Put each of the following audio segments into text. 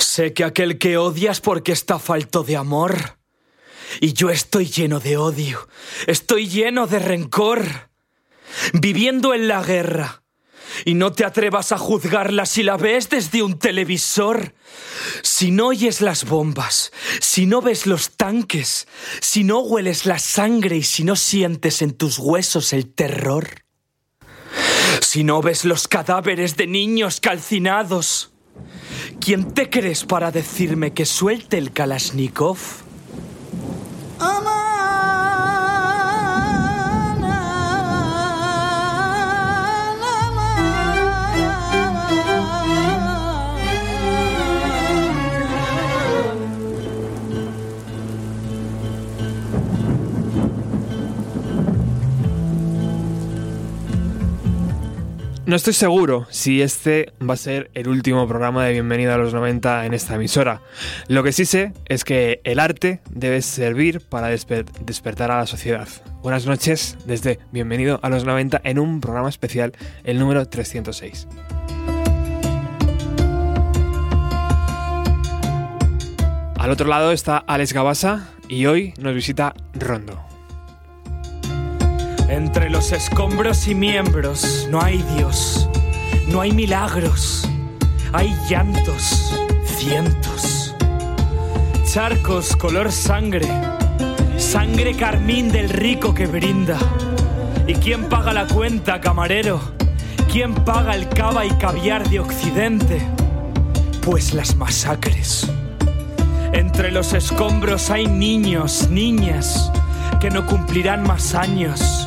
Sé que aquel que odias porque está falto de amor. Y yo estoy lleno de odio, estoy lleno de rencor, viviendo en la guerra. Y no te atrevas a juzgarla si la ves desde un televisor. Si no oyes las bombas, si no ves los tanques, si no hueles la sangre y si no sientes en tus huesos el terror. Si no ves los cadáveres de niños calcinados, ¿quién te crees para decirme que suelte el Kalashnikov? No estoy seguro si este va a ser el último programa de Bienvenida a los 90 en esta emisora. Lo que sí sé es que el arte debe servir para despertar a la sociedad. Buenas noches desde Bienvenido a los 90 en un programa especial, el número 306. Al otro lado está Alex Gabasa y hoy nos visita Rondo. Entre los escombros y miembros no hay Dios, no hay milagros, hay llantos, cientos. Charcos color sangre, sangre carmín del rico que brinda. ¿Y quién paga la cuenta, camarero? ¿Quién paga el cava y caviar de Occidente? Pues las masacres. Entre los escombros hay niños, niñas, que no cumplirán más años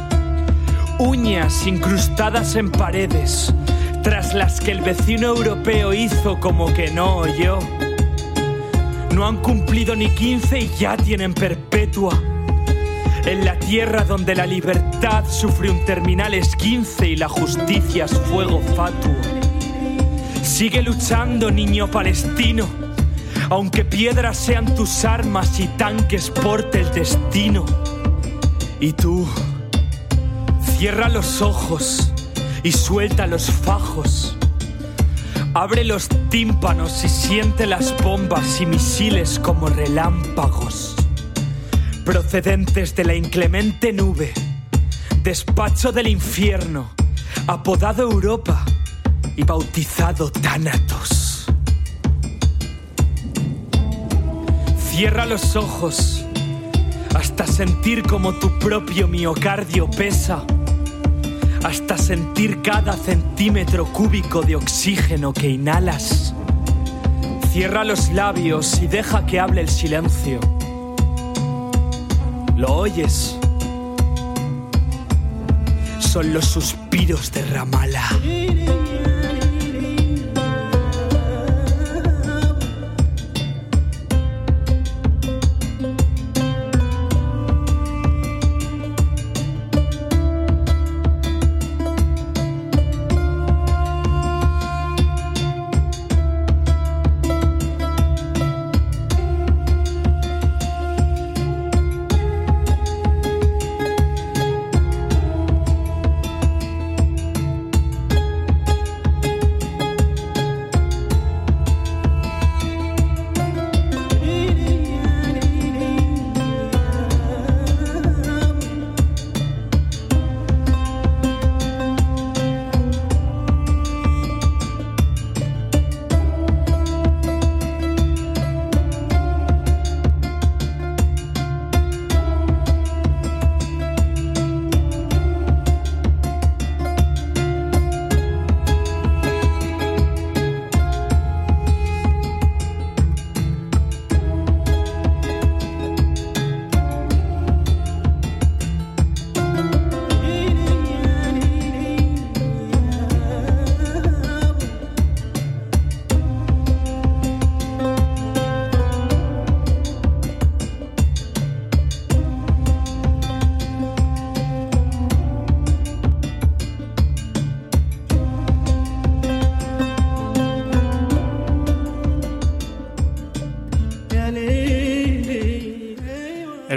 uñas incrustadas en paredes, tras las que el vecino europeo hizo como que no oyó. No han cumplido ni 15 y ya tienen perpetua. En la tierra donde la libertad sufre un terminal esquince y la justicia es fuego fatuo. Sigue luchando, niño palestino, aunque piedras sean tus armas y tanques porte el destino. Y tú, Cierra los ojos y suelta los fajos. Abre los tímpanos y siente las bombas y misiles como relámpagos, procedentes de la inclemente nube, despacho del infierno, apodado Europa y bautizado Thanatos. Cierra los ojos hasta sentir como tu propio miocardio pesa hasta sentir cada centímetro cúbico de oxígeno que inhalas. Cierra los labios y deja que hable el silencio. ¿Lo oyes? Son los suspiros de Ramala.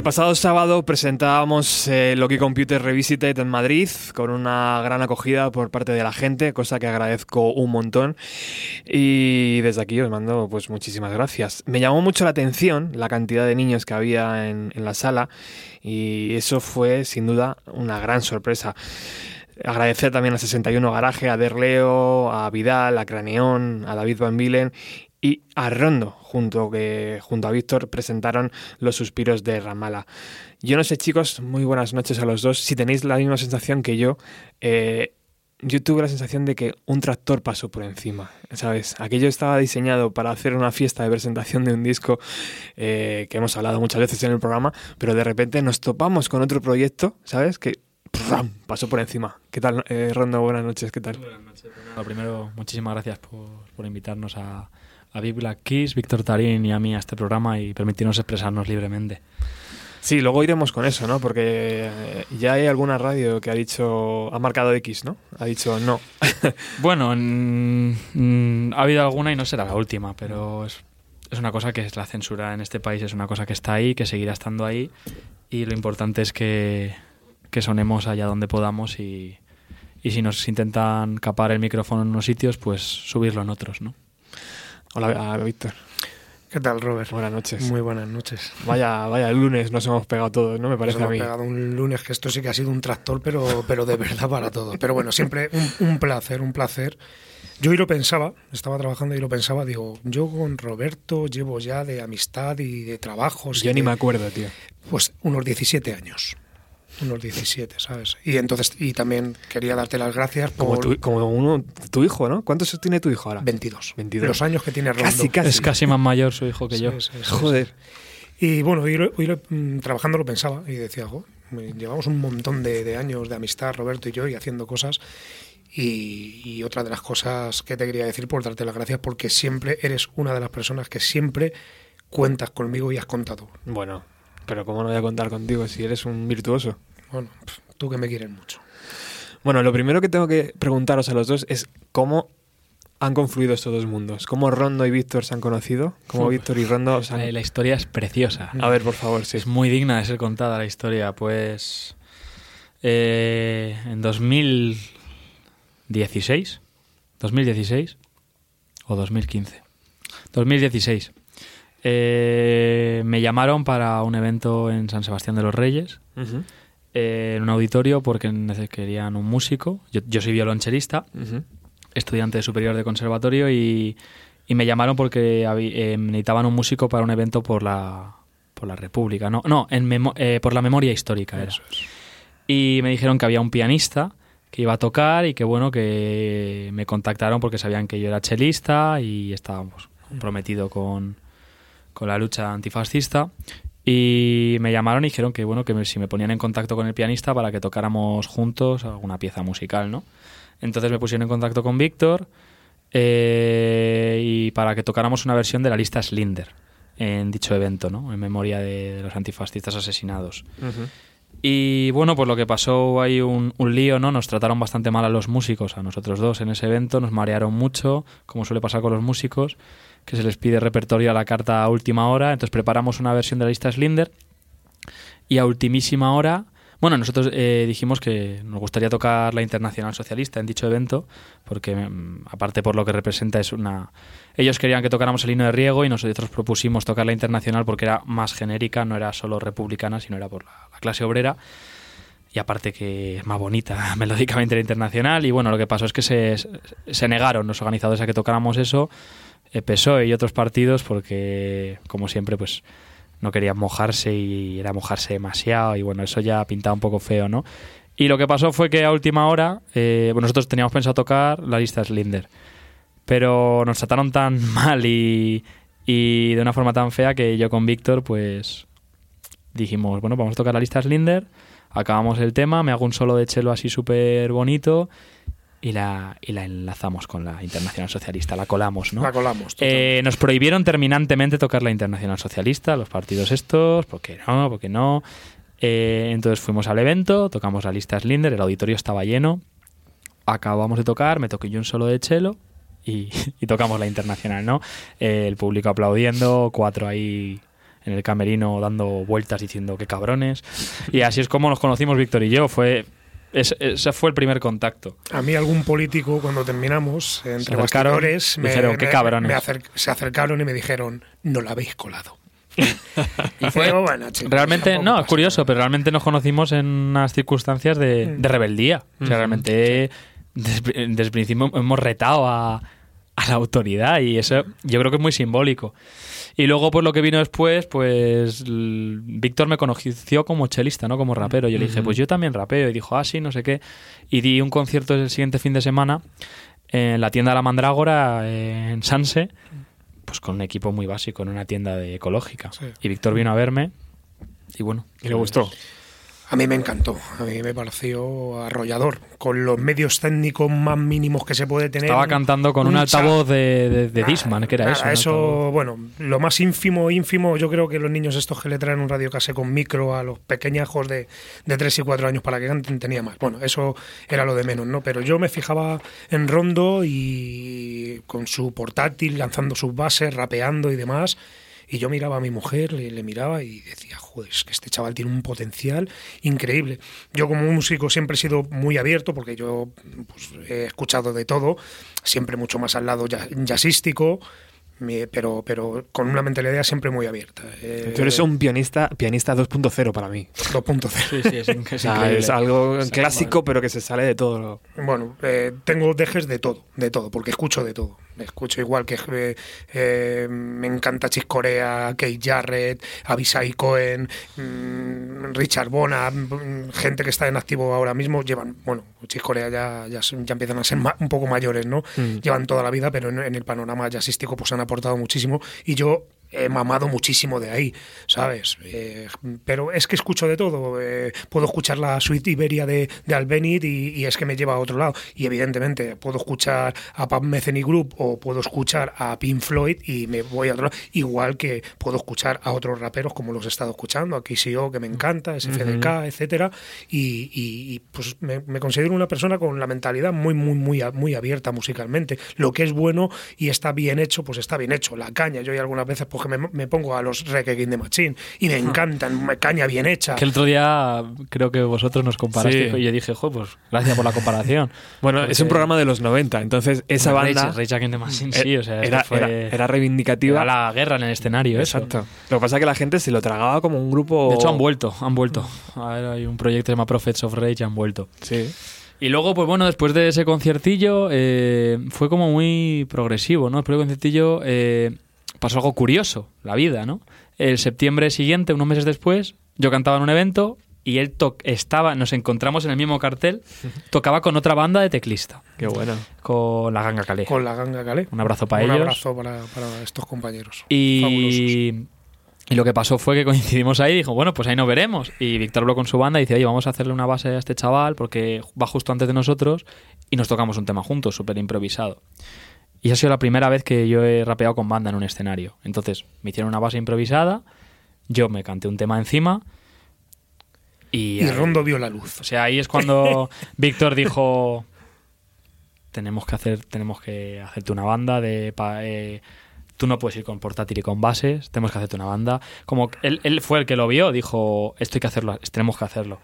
Pasado sábado presentábamos eh, Loki Computer Revisited en Madrid con una gran acogida por parte de la gente, cosa que agradezco un montón. Y desde aquí os mando pues muchísimas gracias. Me llamó mucho la atención la cantidad de niños que había en, la sala y eso fue sin duda una gran sorpresa. Agradecer también a 61 Garaje, a Derleo, a Vidal, a Craneón, a David Van Vilen y a Rondo, junto, que, junto a Víctor, presentaron Los Suspiros de Ramala. Yo no sé, chicos, muy buenas noches a los dos. Si tenéis la misma sensación que yo, eh, yo tuve la sensación de que un tractor pasó por encima, ¿sabes? Aquello estaba diseñado para hacer una fiesta de presentación de un disco eh, que hemos hablado muchas veces en el programa, pero de repente nos topamos con otro proyecto, ¿sabes? Que ¡pram! pasó por encima. ¿Qué tal, eh, Rondo? Buenas noches, ¿qué tal? Buenas noches. Lo primero, muchísimas gracias por, por invitarnos a, a Big Black Kiss, Víctor Tarín y a mí a este programa y permitirnos expresarnos libremente. Sí, luego iremos con eso, ¿no? Porque eh, ya hay alguna radio que ha dicho, ha marcado X, ¿no? Ha dicho no. bueno, mm, ha habido alguna y no será la última, pero es, es una cosa que es la censura en este país, es una cosa que está ahí, que seguirá estando ahí y lo importante es que, que sonemos allá donde podamos y, y si nos intentan capar el micrófono en unos sitios, pues subirlo en otros, ¿no? Hola, Víctor. ¿Qué tal, Robert? Buenas noches. Muy buenas noches. Vaya, vaya lunes nos hemos pegado todos, ¿no? Me parece nos a mí. Hemos pegado un lunes que esto sí que ha sido un tractor, pero, pero de verdad para todo. Pero bueno, siempre un, un placer, un placer. Yo hoy lo pensaba, estaba trabajando y lo pensaba, digo, yo con Roberto llevo ya de amistad y de trabajos. Yo y ni de, me acuerdo, tío. Pues unos 17 años unos 17, ¿sabes? Y entonces y también quería darte las gracias por como tu, como uno, tu hijo, ¿no? ¿Cuántos tiene tu hijo ahora? 22. 22. Los años que tiene Rondo. Casi, casi. Es casi más mayor su hijo que Sí, yo. sí, sí, Joder. Y bueno, hoy, mm, trabajando lo pensaba y decía, "Jo, me- llevamos un montón de, de años de amistad, Roberto y yo, y haciendo cosas. Y, y otra de las cosas que te quería decir por darte las gracias, porque siempre eres una de las personas que siempre cuentas conmigo y has contado. Bueno, pero ¿cómo no voy a contar contigo si eres un virtuoso? Bueno, tú que me quieres mucho. Bueno, lo primero que tengo que preguntaros a los dos es cómo han confluido estos dos mundos. ¿Cómo Rondo y Víctor se han conocido? ¿Cómo. Víctor y Rondo se han... Eh, La historia es preciosa. A ver, por favor, sí. Es muy digna de ser contada la historia. Pues eh, en 2016, 2016 o 2015, 2016, eh, me llamaron para un evento en San Sebastián de los Reyes, eh, en un auditorio porque querían un músico. Yo, yo soy violonchelista, ujú. estudiante superior de conservatorio y, y me llamaron porque eh, necesitaban un músico para un evento por la por la República, no, no, en memo- por la memoria histórica era. Eso es. Y me dijeron que había un pianista que iba a tocar y que bueno que me contactaron porque sabían que yo era chelista y estábamos comprometido con, con la lucha antifascista y me llamaron y dijeron que bueno que me- si me ponían en contacto con el pianista para que tocáramos juntos alguna pieza musical, ¿no? Entonces me pusieron en contacto con Víctor eh, y para que tocáramos una versión de la lista Slinder en dicho evento, ¿no? En memoria de, de los antifascistas asesinados. Y bueno, pues lo que pasó hay un, un lío, ¿no? Nos trataron bastante mal a los músicos, a nosotros dos en ese evento, nos marearon mucho, como suele pasar con los músicos, que se les pide repertorio a la carta a última hora, entonces preparamos una versión de la lista Slinder y a ultimísima hora, bueno, nosotros eh, dijimos que nos gustaría tocar la Internacional Socialista en dicho evento, porque mm, aparte por lo que representa es una... Ellos querían que tocáramos el himno de Riego y nosotros propusimos tocar la Internacional porque era más genérica, no era solo republicana, sino era por la, la clase obrera. Y aparte que es más bonita melódicamente la Internacional. Y bueno, lo que pasó es que se, se negaron los organizadores a que tocáramos eso, PSOE y otros partidos, porque como siempre pues no querían mojarse y era mojarse demasiado y bueno, eso ya pintaba un poco feo, ¿no? Y lo que pasó fue que a última hora, eh, nosotros teníamos pensado tocar la lista Slinder, pero nos trataron tan mal y, y de una forma tan fea que yo con Víctor pues dijimos, bueno, vamos a tocar la lista Slinder, acabamos el tema, me hago un solo de chelo así súper bonito y la, y la enlazamos con la Internacional Socialista, la colamos, ¿no? La colamos. Eh, nos prohibieron terminantemente tocar la Internacional Socialista, los partidos estos, porque no, porque no. Eh, entonces fuimos al evento, tocamos la lista Slinder, el auditorio estaba lleno, acabamos de tocar, me toqué yo un solo de chelo y, y tocamos la Internacional, ¿no? Eh, el público aplaudiendo, cuatro ahí en el camerino dando vueltas diciendo qué cabrones. Y así es como nos conocimos Víctor y yo. Fue ese, fue el primer contacto. A mí algún político cuando terminamos entre bastidores me, dijeron, "Qué cabrones". me acer- se acercaron y me dijeron no la habéis colado. Y fue Pero bueno, chicos, realmente, no, es curioso, pero realmente nos conocimos en unas circunstancias de, Mm. de rebeldía. O sea, realmente desde, desde el principio hemos retado a, a la autoridad y eso yo creo que es muy simbólico. Y luego, pues lo que vino después, pues Víctor me conoció como chelista, no como rapero. Yo le dije, pues yo también rapeo. Y dijo, ah, sí, no sé qué. Y di un concierto el siguiente fin de semana en la tienda La Mandrágora, en Sanse, pues con un equipo muy básico, en una tienda de ecológica. Sí. Y Víctor vino a verme y bueno. Y le gustó. A mí me encantó, a mí me pareció arrollador, con los medios técnicos más mínimos que se puede tener. Estaba cantando con un, altavoz de, de, de Nada, Discman, que era nada, eso. Eso, bueno, lo más ínfimo, ínfimo, yo creo que los niños estos que le traen un radiocase con micro a los pequeñajos de, de 3 y 4 años para que canten tenía más. Bueno, eso era lo de menos, ¿no? Pero yo me fijaba en Rondo y con su portátil, lanzando sus bases, rapeando y demás. Y yo miraba a mi mujer, le, le miraba y decía, joder, es que este chaval tiene un potencial increíble. Yo como músico siempre he sido muy abierto porque yo pues, he escuchado de todo, siempre mucho más al lado jazzístico, pero, pero con una mentalidad siempre muy abierta. Eh, Tú eres un pianista, pianista 2.0 para mí. 2.0. Sí, sí, es, in- O es sea, es algo clásico, pero que se sale de todo. lo- Bueno, eh, tengo dejes de todo, de todo, porque escucho de todo. Escucho igual que eh, eh, me encanta Chick Corea, Kate Jarrett, Abisai Cohen, mm, Richard Bona, mm, gente que está en activo ahora mismo, llevan, bueno, Chick Corea ya, ya, ya empiezan a ser ma- un poco mayores, ¿no? Mm. Llevan toda la vida, pero en, en el panorama jazzístico pues han aportado muchísimo y yo he mamado muchísimo de ahí, ¿sabes? Eh, pero es que escucho de todo. eh, puedo escuchar la suite Iberia de, de Albeniz y, y es que me lleva a otro lado. Y evidentemente puedo escuchar a Pub Metheny Group o puedo escuchar a Pink Floyd y me voy a otro lado. Igual que puedo escuchar a otros raperos como los he estado escuchando, a KCO que me encanta, SFDK, etcétera. Y, y- y, pues me, me considero una persona con la mentalidad muy, muy, muy, muy abierta musicalmente. Lo que es bueno y está bien hecho, pues está bien hecho. La caña, yo hay algunas veces me, me pongo a los Reggae King de Machine y me encantan, me- caña bien hecha. Que el otro día creo que vosotros nos comparaste Sí. y yo dije, jo, pues gracias por la comparación. Bueno, Porque- es un programa de los 90, entonces esa Rage- banda Rage Against the Machine, eh, sí, o sea, era, eso fue- era- era reivindicativa. era la guerra en el escenario. eso. Exacto. Lo que pasa es que la gente se lo tragaba como un grupo. De hecho, han vuelto, han vuelto. A ver, hay un proyecto que se llama Prophets of Rage y han vuelto. Sí. Y luego, pues bueno, después de ese conciertillo, eh, fue como muy progresivo, ¿no? Después del conciertillo eh, pasó algo curioso, la vida, ¿no? El septiembre siguiente, unos meses después, yo cantaba en un evento y él to- estaba, nos encontramos en el mismo cartel, tocaba con otra banda de teclista, Qué bueno. con la Ganga Calé. Con la ganga Calé. Un abrazo para Un ellos. abrazo para, para estos compañeros. Fabulosos. Y, y lo que pasó fue que coincidimos ahí y dijo, bueno, pues ahí nos veremos. Y Víctor habló con su banda y dice, oye, vamos a hacerle una base a este chaval porque va justo antes de nosotros y nos tocamos un tema juntos, súper improvisado. Y esa ha sido la primera vez que yo he rapeado con banda en un escenario. Entonces me hicieron una base improvisada, yo me canté un tema encima y... Y Rondo vio la luz. o sea, ahí es cuando Víctor dijo tenemos que hacer tenemos que hacerte una banda de pa- eh, tú no puedes ir con portátil y con bases, tenemos que hacerte una banda. Como él, él fue el que lo vio, dijo, esto hay que hacerlo, tenemos que hacerlo.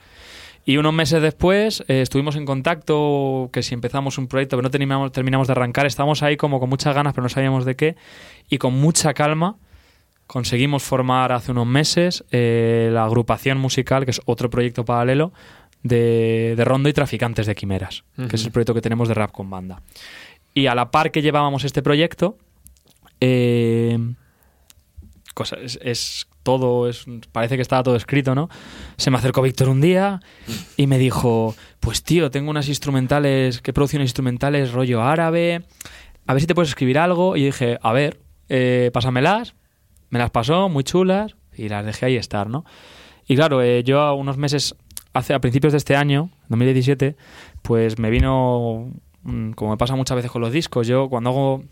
Y unos meses después eh, estuvimos en contacto, que si empezamos un proyecto, pero no terminamos, terminamos de arrancar, estábamos ahí como con muchas ganas, pero no sabíamos de qué, y con mucha calma conseguimos formar hace unos meses eh, la agrupación musical, que es otro proyecto paralelo, de, de Rondo y Traficantes de Quimeras, que es el proyecto que tenemos de rap con banda. Y a la par que llevábamos este proyecto, eh, cosa, es, todo, parece que estaba todo escrito, ¿no? Se me acercó Víctor un día y me dijo, pues tío, tengo unas instrumentales, que producciones instrumentales rollo árabe, a ver si te puedes escribir algo. Y dije, a ver, eh, pásamelas. Me las pasó, muy chulas, y las dejé ahí estar, ¿no? Y claro, eh, yo a unos meses, hace a principios de este año, 2017, pues me vino, mm, como me pasa muchas veces con los discos, yo cuando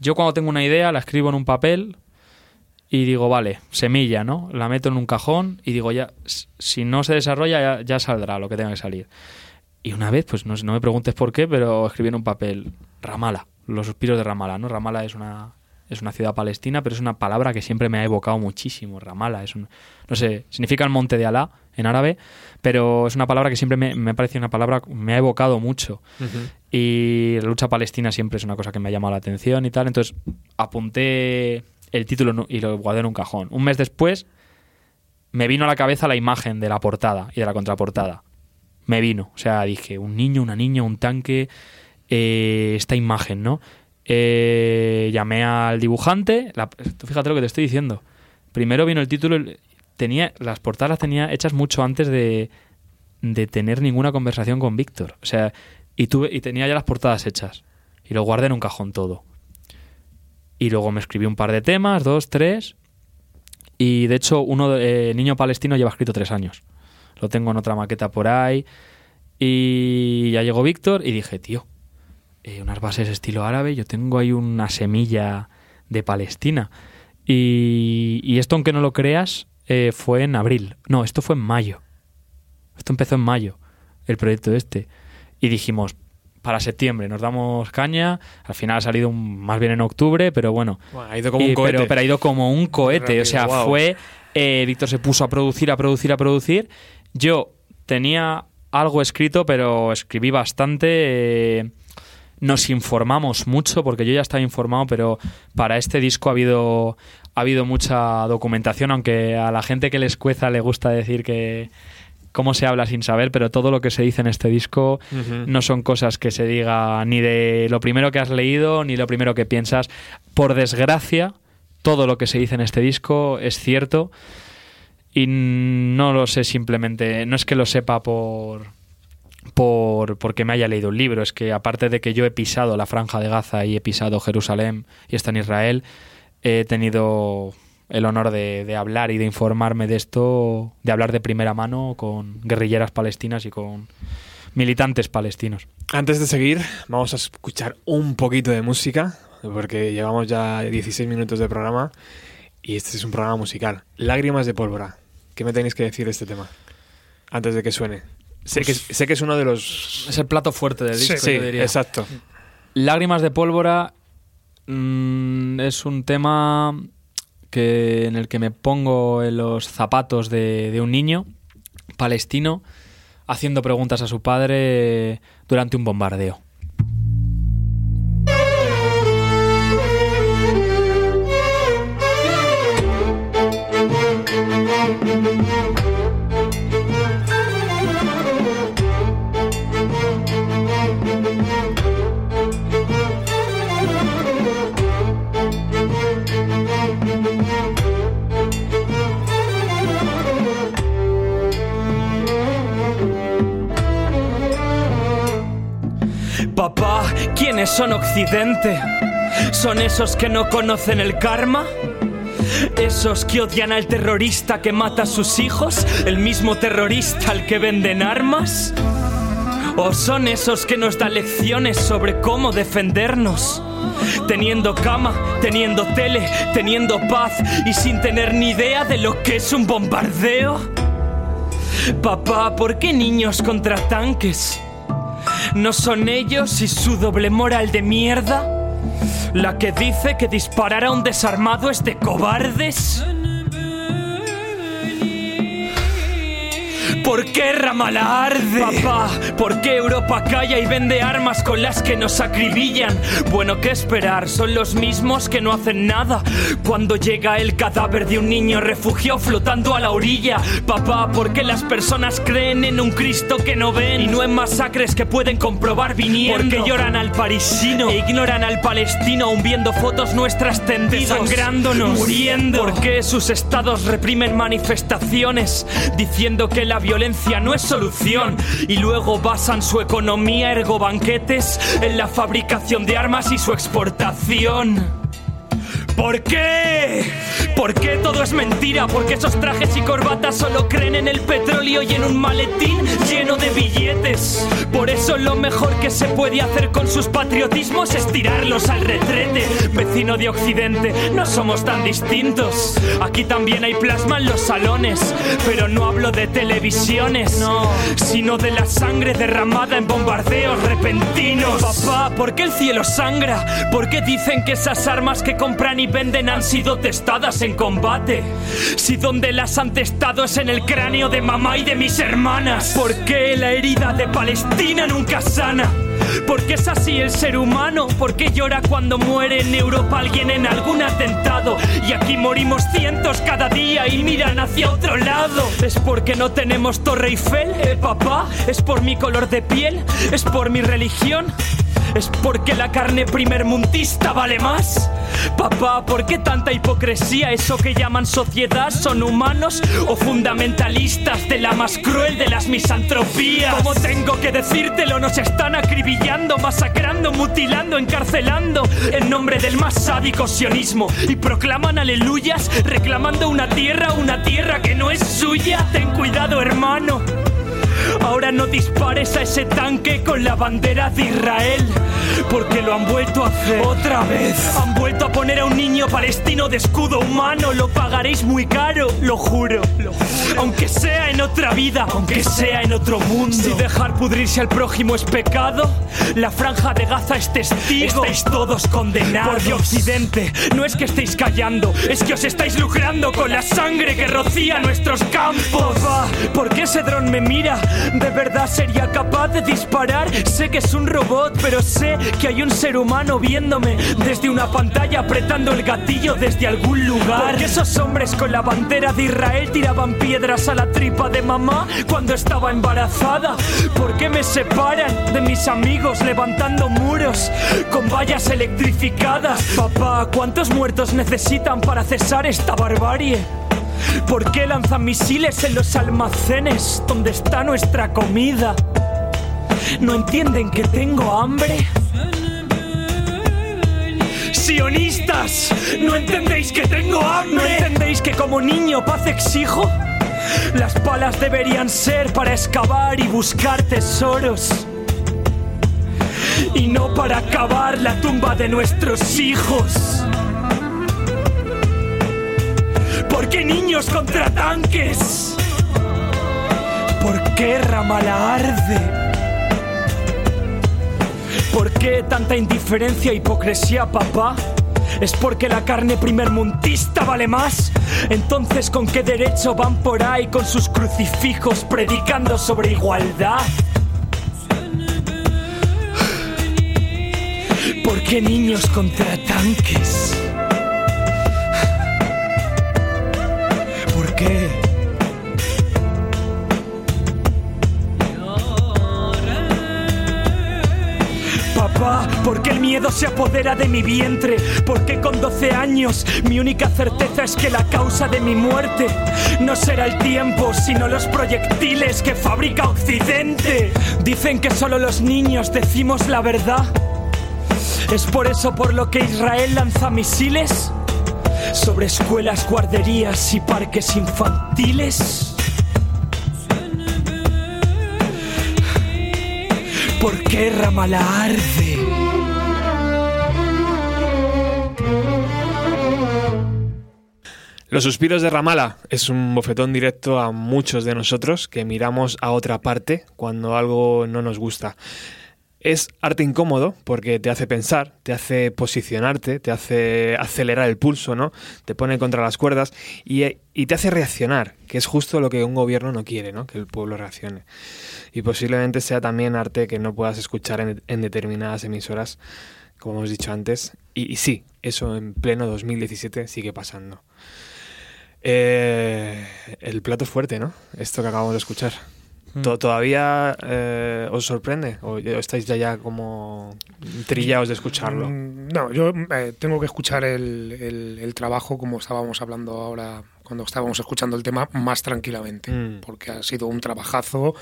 yo cuando tengo una idea la escribo en un papel y digo, vale, semilla, ¿no? La meto en un cajón y digo, ya, si no se desarrolla, ya, ya saldrá lo que tenga que salir. Y una vez, pues no me preguntes por qué, pero escribí en un papel Ramala, los suspiros de Ramala, ¿no? Ramala es una, es una ciudad palestina, pero es una palabra que siempre me ha evocado muchísimo, Ramala. Es un, no sé, significa el monte de Alá en árabe, pero es una palabra que siempre me, me parece una palabra, me ha evocado mucho. Y la lucha palestina siempre es una cosa que me ha llamado la atención y tal. Entonces apunté el título y lo guardé en un cajón. Un mes después me vino a la cabeza la imagen de la portada y de la contraportada. Me vino. O sea, dije, un niño, una niña, un tanque, eh, esta imagen, ¿no? Eh, llamé al dibujante. Fíjate lo que te estoy diciendo. Primero vino el título. Tenía, las portadas las tenía hechas mucho antes de, de tener ninguna conversación con Víctor. O sea, y, tuve, y tenía ya las portadas hechas. Y lo guardé en un cajón todo. Y luego me escribí un par de temas, dos, tres. Y de hecho, uno de, eh, Niño Palestino lleva escrito tres años. Lo tengo en otra maqueta por ahí. Y ya llegó Víctor y dije, tío, eh, unas bases estilo árabe, yo tengo ahí una semilla de Palestina. Y, y esto, aunque no lo creas, eh, fue en abril. No, esto fue en mayo. Esto empezó en mayo, el proyecto este. Y dijimos, para septiembre nos damos caña. Al final ha salido un- más bien en octubre, pero bueno. Bueno, ha ido como Y- un cohete. Pero, pero ha ido como un cohete. Rápido, o sea, wow. fue. eh, Víctor se puso a producir, a producir, a producir. Yo tenía algo escrito, pero escribí bastante. eh, nos informamos mucho, porque yo ya estaba informado, pero para este disco ha habido, ha habido mucha documentación, aunque a la gente que les cueza le gusta decir que cómo se habla sin saber, pero todo lo que se dice en este disco no son cosas que se diga ni de lo primero que has leído ni lo primero que piensas. Por desgracia, todo lo que se dice en este disco es cierto y no lo sé simplemente, no es que lo sepa por por porque me haya leído un libro, es que aparte de que yo he pisado la franja de Gaza y he pisado Jerusalén y está en Israel, he tenido el honor de, de hablar y de informarme de esto, de hablar de primera mano con guerrilleras palestinas y con militantes palestinos. Antes de seguir, vamos a escuchar un poquito de música, porque llevamos ya 16 minutos de programa y este es un programa musical. Lágrimas de pólvora. ¿Qué me tenéis que decir de este tema? Antes de que suene. Sé, que, sé que es uno de los... Es el plato fuerte del disco, Sí, yo diría. exacto. Lágrimas de pólvora mm, es un tema que en el que me pongo en los zapatos de, de un niño palestino haciendo preguntas a su padre durante un bombardeo. ¿Quiénes son Occidente? ¿Son esos que no conocen el karma? ¿Esos que odian al terrorista que mata a sus hijos? ¿El mismo terrorista al que venden armas? ¿O son esos que nos dan lecciones sobre cómo defendernos? Teniendo cama, teniendo tele, teniendo paz y sin tener ni idea de lo que es un bombardeo. Papá, ¿por qué niños contra tanques? ¿No son ellos y su doble moral de mierda? ¿La que dice que disparar a un desarmado es de cobardes? ¿Por qué Ramallah arde? Papá, ¿por qué Europa calla y vende armas con las que nos acribillan? Bueno, ¿qué esperar? Son los mismos que no hacen nada cuando llega el cadáver de un niño refugiado flotando a la orilla. Papá, ¿por qué las personas creen en un Cristo que no ven y no en masacres que pueden comprobar viniendo? ¿Por qué lloran al parisino e ignoran al palestino aún viendo fotos nuestras tendidas, sangrándonos, muriendo? ¿Por qué sus estados reprimen manifestaciones diciendo que la violencia no es solución y luego basan su economía ergo banquetes en la fabricación de armas y su exportación? ¿Por qué? ¿Por qué todo es mentira? Porque esos trajes y corbatas solo creen en el petróleo y en un maletín lleno de billetes. Por eso lo mejor que se puede hacer con sus patriotismos es tirarlos al retrete. Vecino de Occidente, no somos tan distintos. Aquí también hay plasma en los salones, pero no hablo de televisiones, no, sino de la sangre derramada en bombardeos repentinos. Papá, ¿por qué el cielo sangra? ¿Por qué dicen que esas armas que compran y venden han sido testadas en combate? Si donde las han testado es en el cráneo de mamá y de mis hermanas. ¿Por qué la herida de Palestina nunca sana? ¿Por qué es así el ser humano? ¿Por qué llora cuando muere en Europa alguien en algún atentado? Y aquí morimos cientos cada día y miran hacia otro lado. ¿Es porque no tenemos Torre Eiffel, eh, papá? ¿Es por mi color de piel? ¿Es por mi religión? ¿Es porque la carne primermundista vale más? Papá, ¿por qué tanta hipocresía? ¿Eso que llaman sociedad son humanos o fundamentalistas de la más cruel de las misantropías? ¿Cómo tengo que decírtelo? Nos están acribillando, masacrando, mutilando, encarcelando en nombre del más sádico sionismo y proclaman aleluyas reclamando una tierra, una tierra que no es suya. Ten cuidado, hermano. Ahora no dispares a ese tanque con la bandera de Israel, porque lo han vuelto a hacer otra vez. Han vuelto a poner a un niño palestino de escudo humano, lo pagaréis muy caro, lo juro. Aunque sea en otra vida, aunque sea en otro mundo. Si dejar pudrirse al prójimo es pecado, la franja de Gaza es testigo. Estáis todos condenados. Por Occidente, no es que estéis callando, es que os estáis lucrando con la sangre que rocía nuestros campos. ¿por qué ese dron me mira? ¿De verdad sería capaz de disparar? Sé que es un robot, pero sé que hay un ser humano viéndome desde una pantalla apretando el gatillo desde algún lugar. ¿Por qué esos hombres con la bandera de Israel tiraban piedras a la tripa de mamá cuando estaba embarazada? ¿Por qué me separan de mis amigos levantando muros con vallas electrificadas? Papá, ¿cuántos muertos necesitan para cesar esta barbarie? ¿Por qué lanzan misiles en los almacenes donde está nuestra comida? ¿No entienden que tengo hambre? ¡Sionistas! ¿No entendéis que tengo hambre? ¿No entendéis que como niño paz exijo? Las palas deberían ser para excavar y buscar tesoros. Y no para cavar la tumba de nuestros hijos. ¿Por qué niños contra tanques? ¿Por qué Ramala arde? ¿Por qué tanta indiferencia e hipocresía, papá? ¿Es porque la carne primermundista vale más? Entonces, ¿con qué derecho van por ahí con sus crucifijos predicando sobre igualdad? ¿Por qué niños contra tanques? Qué? Papá, ¿por qué el miedo se apodera de mi vientre? ¿Por qué con 12 años mi única certeza es que la causa de mi muerte no será el tiempo, sino los proyectiles que fabrica Occidente? Dicen que solo los niños decimos la verdad. ¿Es por eso por lo que Israel lanza misiles? Sobre escuelas, guarderías y parques infantiles? ¿Por qué Ramala arde? Los suspiros de Ramala es un bofetón directo a muchos de nosotros que miramos a otra parte cuando algo no nos gusta. Es arte incómodo porque te hace pensar, te hace posicionarte, te hace acelerar el pulso, ¿no? Te pone contra las cuerdas y, te hace reaccionar, que es justo lo que un gobierno no quiere, ¿no? Que el pueblo reaccione. Y posiblemente sea también arte que no puedas escuchar en, determinadas emisoras, como hemos dicho antes. Y, sí, eso en pleno 2017 sigue pasando. Eh, el plato fuerte, ¿no? Esto que acabamos de escuchar. ¿Todavía eh, os sorprende? ¿O estáis ya, ya como trillados de escucharlo? No, yo eh, tengo que escuchar el, el, el, trabajo, como estábamos hablando ahora, cuando estábamos escuchando el tema, más tranquilamente, mm. porque ha sido un trabajazo,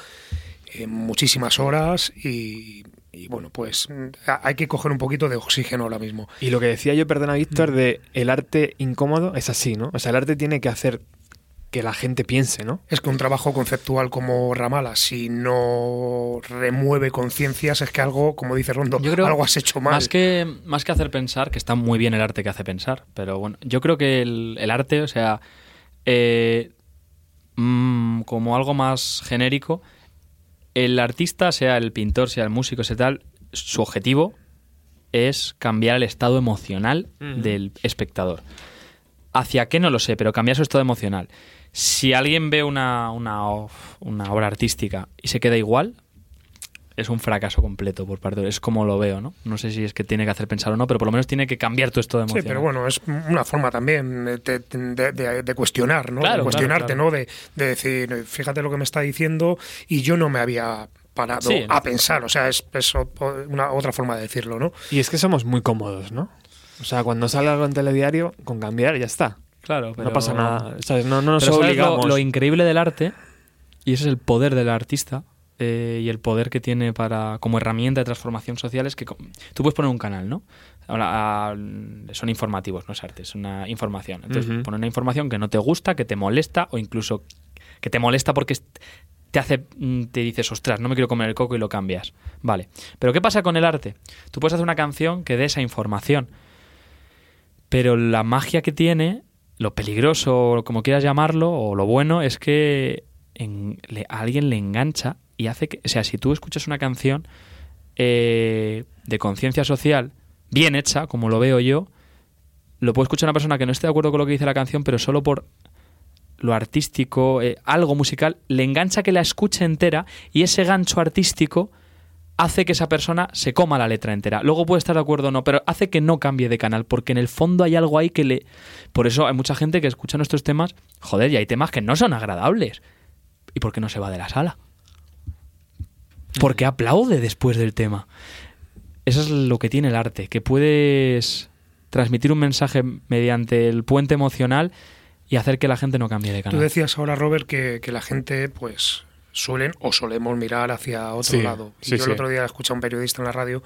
eh, muchísimas horas y, y bueno, pues mm, hay que coger un poquito de oxígeno ahora mismo. Y lo que decía yo, perdona Víctor, de el arte incómodo es así, ¿no? O sea, el arte tiene que hacer que la gente piense, ¿no? Es que un trabajo conceptual como Ramala, si no remueve conciencias, es que algo, como dice Rondo, Yo creo algo has hecho mal. Más que, más que hacer pensar, que está muy bien el arte que hace pensar, pero bueno, yo creo que el, el arte, o sea, eh, mm, como algo más genérico, el artista, sea el pintor, sea el músico, sea tal, su objetivo es cambiar el estado emocional del espectador. ¿Hacia qué? No lo sé, pero cambiar su estado emocional. Si alguien ve una, una, obra artística y se queda igual, es un fracaso completo por parte de... Es como lo veo, ¿no? No sé si es que tiene que hacer pensar o no, pero por lo menos tiene que cambiar tu estado Sí, emocional. pero bueno, es una forma también de, de- de- de cuestionar, ¿no? Claro, de cuestionarte, claro, ¿no? De, de decir, fíjate lo que me está diciendo y yo no me había parado Sí. a pensar. O sea, es, es una otra forma de decirlo, ¿no? Y es que somos muy cómodos, ¿no? O sea, cuando sale algo en telediario, con cambiar ya está. Claro, pero- No pasa nada. ¿sabes? No, no nos Pero ¿sabes lo- obligamos. Lo, increíble del arte, y ese es el poder del artista, eh, y el poder que tiene para como herramienta de transformación social, es que tú puedes poner un canal, ¿no? Ahora, ah, son informativos, no es arte, es una información. Entonces, poner una información que no te gusta, que te molesta, o incluso que te molesta porque te hace, mm, te dices, ostras, no me quiero comer el coco y lo cambias. Vale. Pero ¿qué pasa con el arte? Tú puedes hacer una canción que dé esa información. Pero la magia que tiene, lo peligroso, o como quieras llamarlo, o lo bueno, es que a alguien le engancha y hace que. O sea, si tú escuchas una canción eh, de conciencia social, bien hecha, como lo veo yo, lo puede escuchar una persona que no esté de acuerdo con lo que dice la canción, pero solo por lo artístico, eh, algo musical, le engancha que la escuche entera y ese gancho artístico hace que esa persona se coma la letra entera. Luego puede estar de acuerdo o no, pero hace que no cambie de canal, porque en el fondo hay algo ahí que le... Por eso hay mucha gente que escucha nuestros temas, joder, y hay temas que no son agradables. ¿Y por qué no se va de la sala? Porque aplaude después del tema. Eso es lo que tiene el arte, que puedes transmitir un mensaje mediante el puente emocional y hacer que la gente no cambie de Tú canal. decías ahora, Robert, que, que la gente, pues, suelen o solemos mirar hacia otro Sí, lado. Y sí, yo el otro día escuché a un periodista en la radio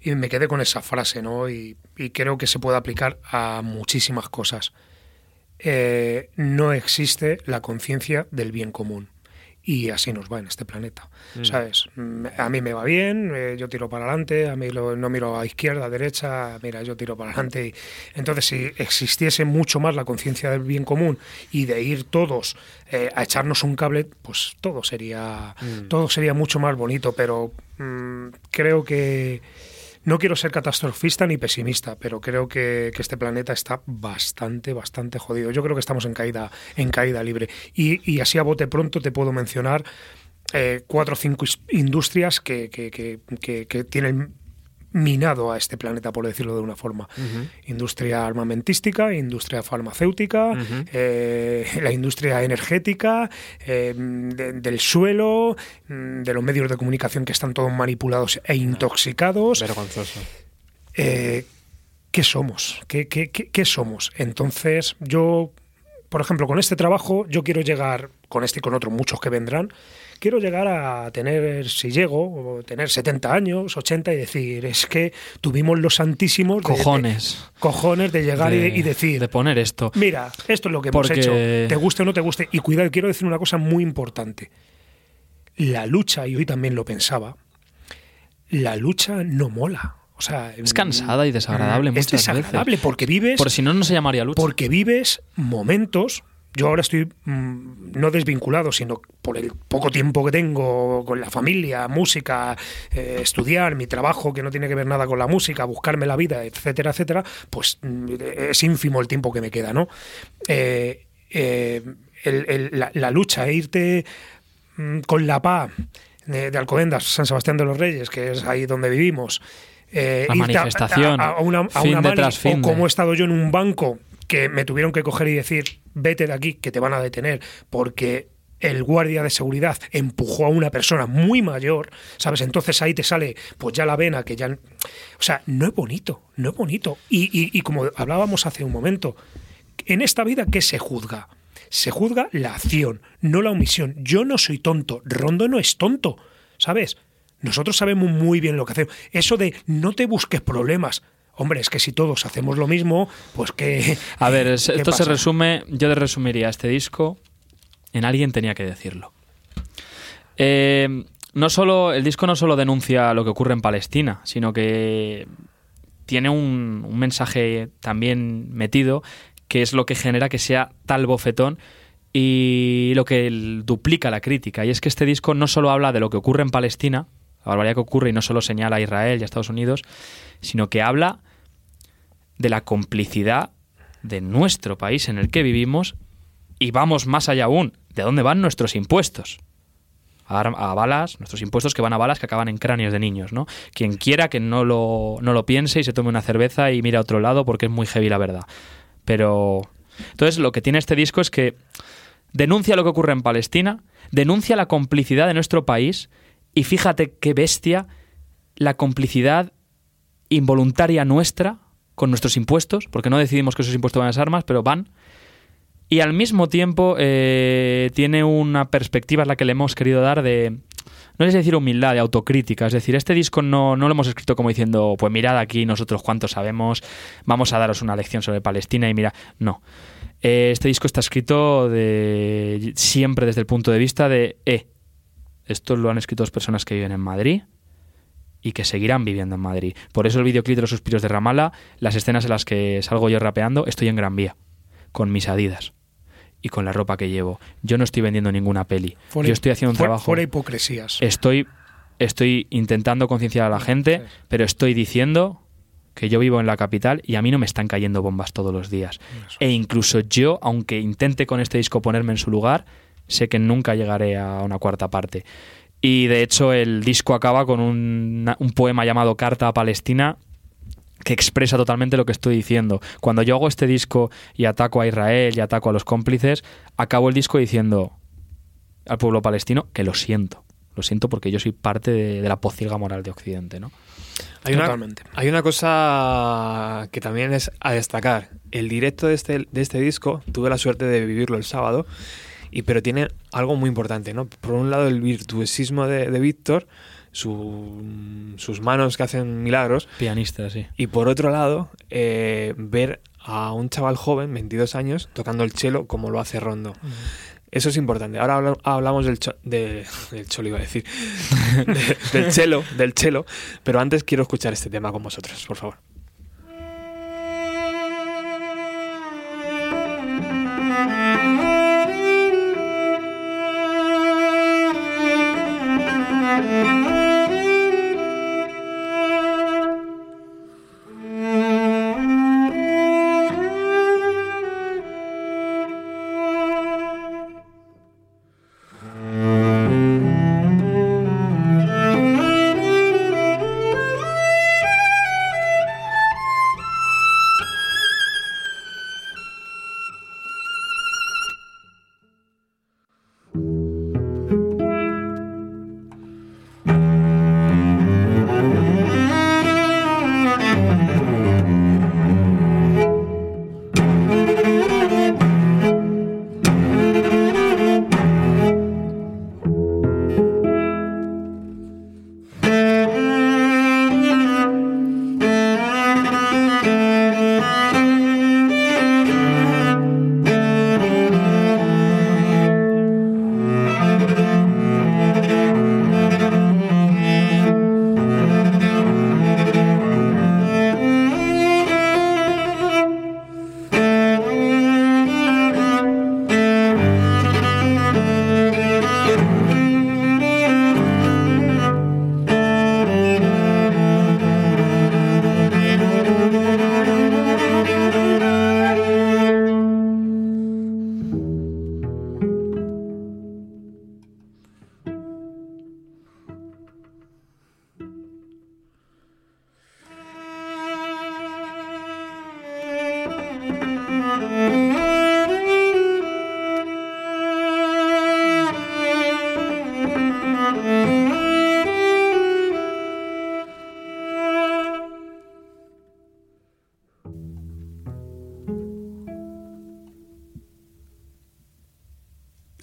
y me quedé con esa frase, ¿no? Y, y creo que se puede aplicar a muchísimas cosas. Eh, no existe la conciencia del bien común. Y así nos va en este planeta. ¿Sabes? Mm, A mí me va bien, eh, yo tiro para adelante, a mí lo- no miro a izquierda, a derecha, mira, yo tiro para adelante. Y, entonces, si existiese mucho más la conciencia del bien común y de ir todos eh, a echarnos un cable, pues todo sería, todo sería mucho más bonito. Pero mm, creo que no quiero ser catastrofista ni pesimista, pero creo que, este planeta está bastante, bastante jodido. Yo creo que estamos en caída, en caída libre. Y, y así a bote pronto te puedo mencionar eh, cuatro o cinco industrias que- que- que tienen minado a este planeta, por decirlo de una forma. Industria armamentística, industria farmacéutica, eh, la industria energética, eh, de- del suelo, mm, de los medios de comunicación que están todos manipulados e intoxicados. Vergonzoso. Eh, ¿Qué somos? ¿Qué, qué, qué- qué somos? Entonces, yo, por ejemplo, con este trabajo, yo quiero llegar, con este y con otros muchos que vendrán, quiero llegar a tener, si llego, o tener 70 años, 80 y decir, es que tuvimos los santísimos... de- de- Cojones. cojones de llegar y- de- y, decir... De poner esto. Mira, esto es lo que hemos hecho. Te guste o no te guste. Y cuidado, quiero decir una cosa muy importante. La lucha, y hoy también lo pensaba, la lucha no mola. O sea, Es cansada y desagradable es muchas desagradable veces. porque vives Por si no, no se llamaría lucha. porque vives momentos. Yo ahora estoy mm, no desvinculado, sino por el poco tiempo que tengo con la familia, música, eh, estudiar, mi trabajo que no tiene que ver nada con la música, buscarme la vida, etcétera, etcétera, pues mm, es ínfimo el tiempo que me queda, ¿no? Eh, eh, el- el- la, la lucha, e irte mm, con la PA de, de Alcobendas, San Sebastián de los Reyes, que es ahí donde vivimos. eh, La irte a- manifestación, a, a una, a fin una de mani, tras fin o de. como he estado yo en un banco que me tuvieron que coger y decir, vete de aquí, que te van a detener, porque el guardia de seguridad empujó a una persona muy mayor, ¿sabes? Entonces ahí te sale, pues ya la vena, que ya... O sea, no es bonito, no es bonito. Y, como hablábamos hace un momento, en esta vida, ¿qué se juzga? Se juzga la acción, no la omisión. Yo no soy tonto, Rondo no es tonto, ¿sabes? Nosotros sabemos muy bien lo que hacemos. Eso de no te busques problemas. Hombre, es que si todos hacemos lo mismo, pues que... A ver, esto se resume, yo resumiría este disco en alguien tenía que decirlo. Eh, no solo, el disco no solo denuncia lo que ocurre en Palestina, sino que tiene un, mensaje también metido que es lo que genera que sea tal bofetón y lo que duplica la crítica. Y es que este disco no solo habla de lo que ocurre en Palestina, la barbaridad que ocurre y no solo señala a Israel y a Estados Unidos, sino que habla de la complicidad de nuestro país en el que vivimos y vamos más allá aún, de dónde van nuestros impuestos a, balas, nuestros impuestos que van a balas que acaban en cráneos de niños, ¿no? Quien quiera que no lo, no lo piense y se tome una cerveza y mire a otro lado porque es muy heavy la verdad. Pero... Entonces lo que tiene este disco es que denuncia lo que ocurre en Palestina, denuncia la complicidad de nuestro país y fíjate qué bestia la complicidad involuntaria nuestra con nuestros impuestos, porque no decidimos que esos impuestos van a las armas, pero van, y al mismo tiempo eh, tiene una perspectiva, es la que le hemos querido dar de, no es decir humildad, de autocrítica. Es decir, este disco no, no lo hemos escrito como diciendo, pues mirad aquí nosotros cuánto sabemos, vamos a daros una lección sobre Palestina y mira, no. Eh, este disco está escrito de, siempre desde el punto de vista de, eh, esto lo han escrito dos personas que viven en Madrid y que seguirán viviendo en Madrid. Por eso el videoclip de los suspiros de Ramala, las escenas en las que salgo yo rapeando, estoy en Gran Vía, con mis adidas y con la ropa que llevo. Yo no estoy vendiendo ninguna peli. Yo estoy haciendo un trabajo. Fuera hipocresías. Estoy, estoy intentando concienciar a la gente, pero estoy diciendo que yo vivo en la capital y a mí no me están cayendo bombas todos los días. E incluso yo, aunque intente con este disco ponerme en su lugar, sé que nunca llegaré a una cuarta parte. Y de hecho el disco acaba con un, un poema llamado Carta a Palestina que expresa totalmente lo que estoy diciendo. Cuando yo hago este disco y ataco a Israel y ataco a los cómplices, acabo el disco diciendo al pueblo palestino que lo siento. Lo siento porque yo soy parte de, la pocilga moral de Occidente, ¿no? Hay una, hay una, cosa que también es a destacar. El directo de este, de este disco, tuve la suerte de vivirlo el sábado, y, pero tiene algo muy importante, ¿no? Por un lado, el virtuosismo de, de Víctor, sus manos que hacen milagros. Pianista, sí. Y por otro lado, eh, ver a un chaval joven, 22 años, tocando el cello como lo hace Rondo. Eso es importante. Ahora hablamos del, del cholo, iba a decir. del cello, del cello. Pero antes quiero escuchar este tema con vosotros, por favor.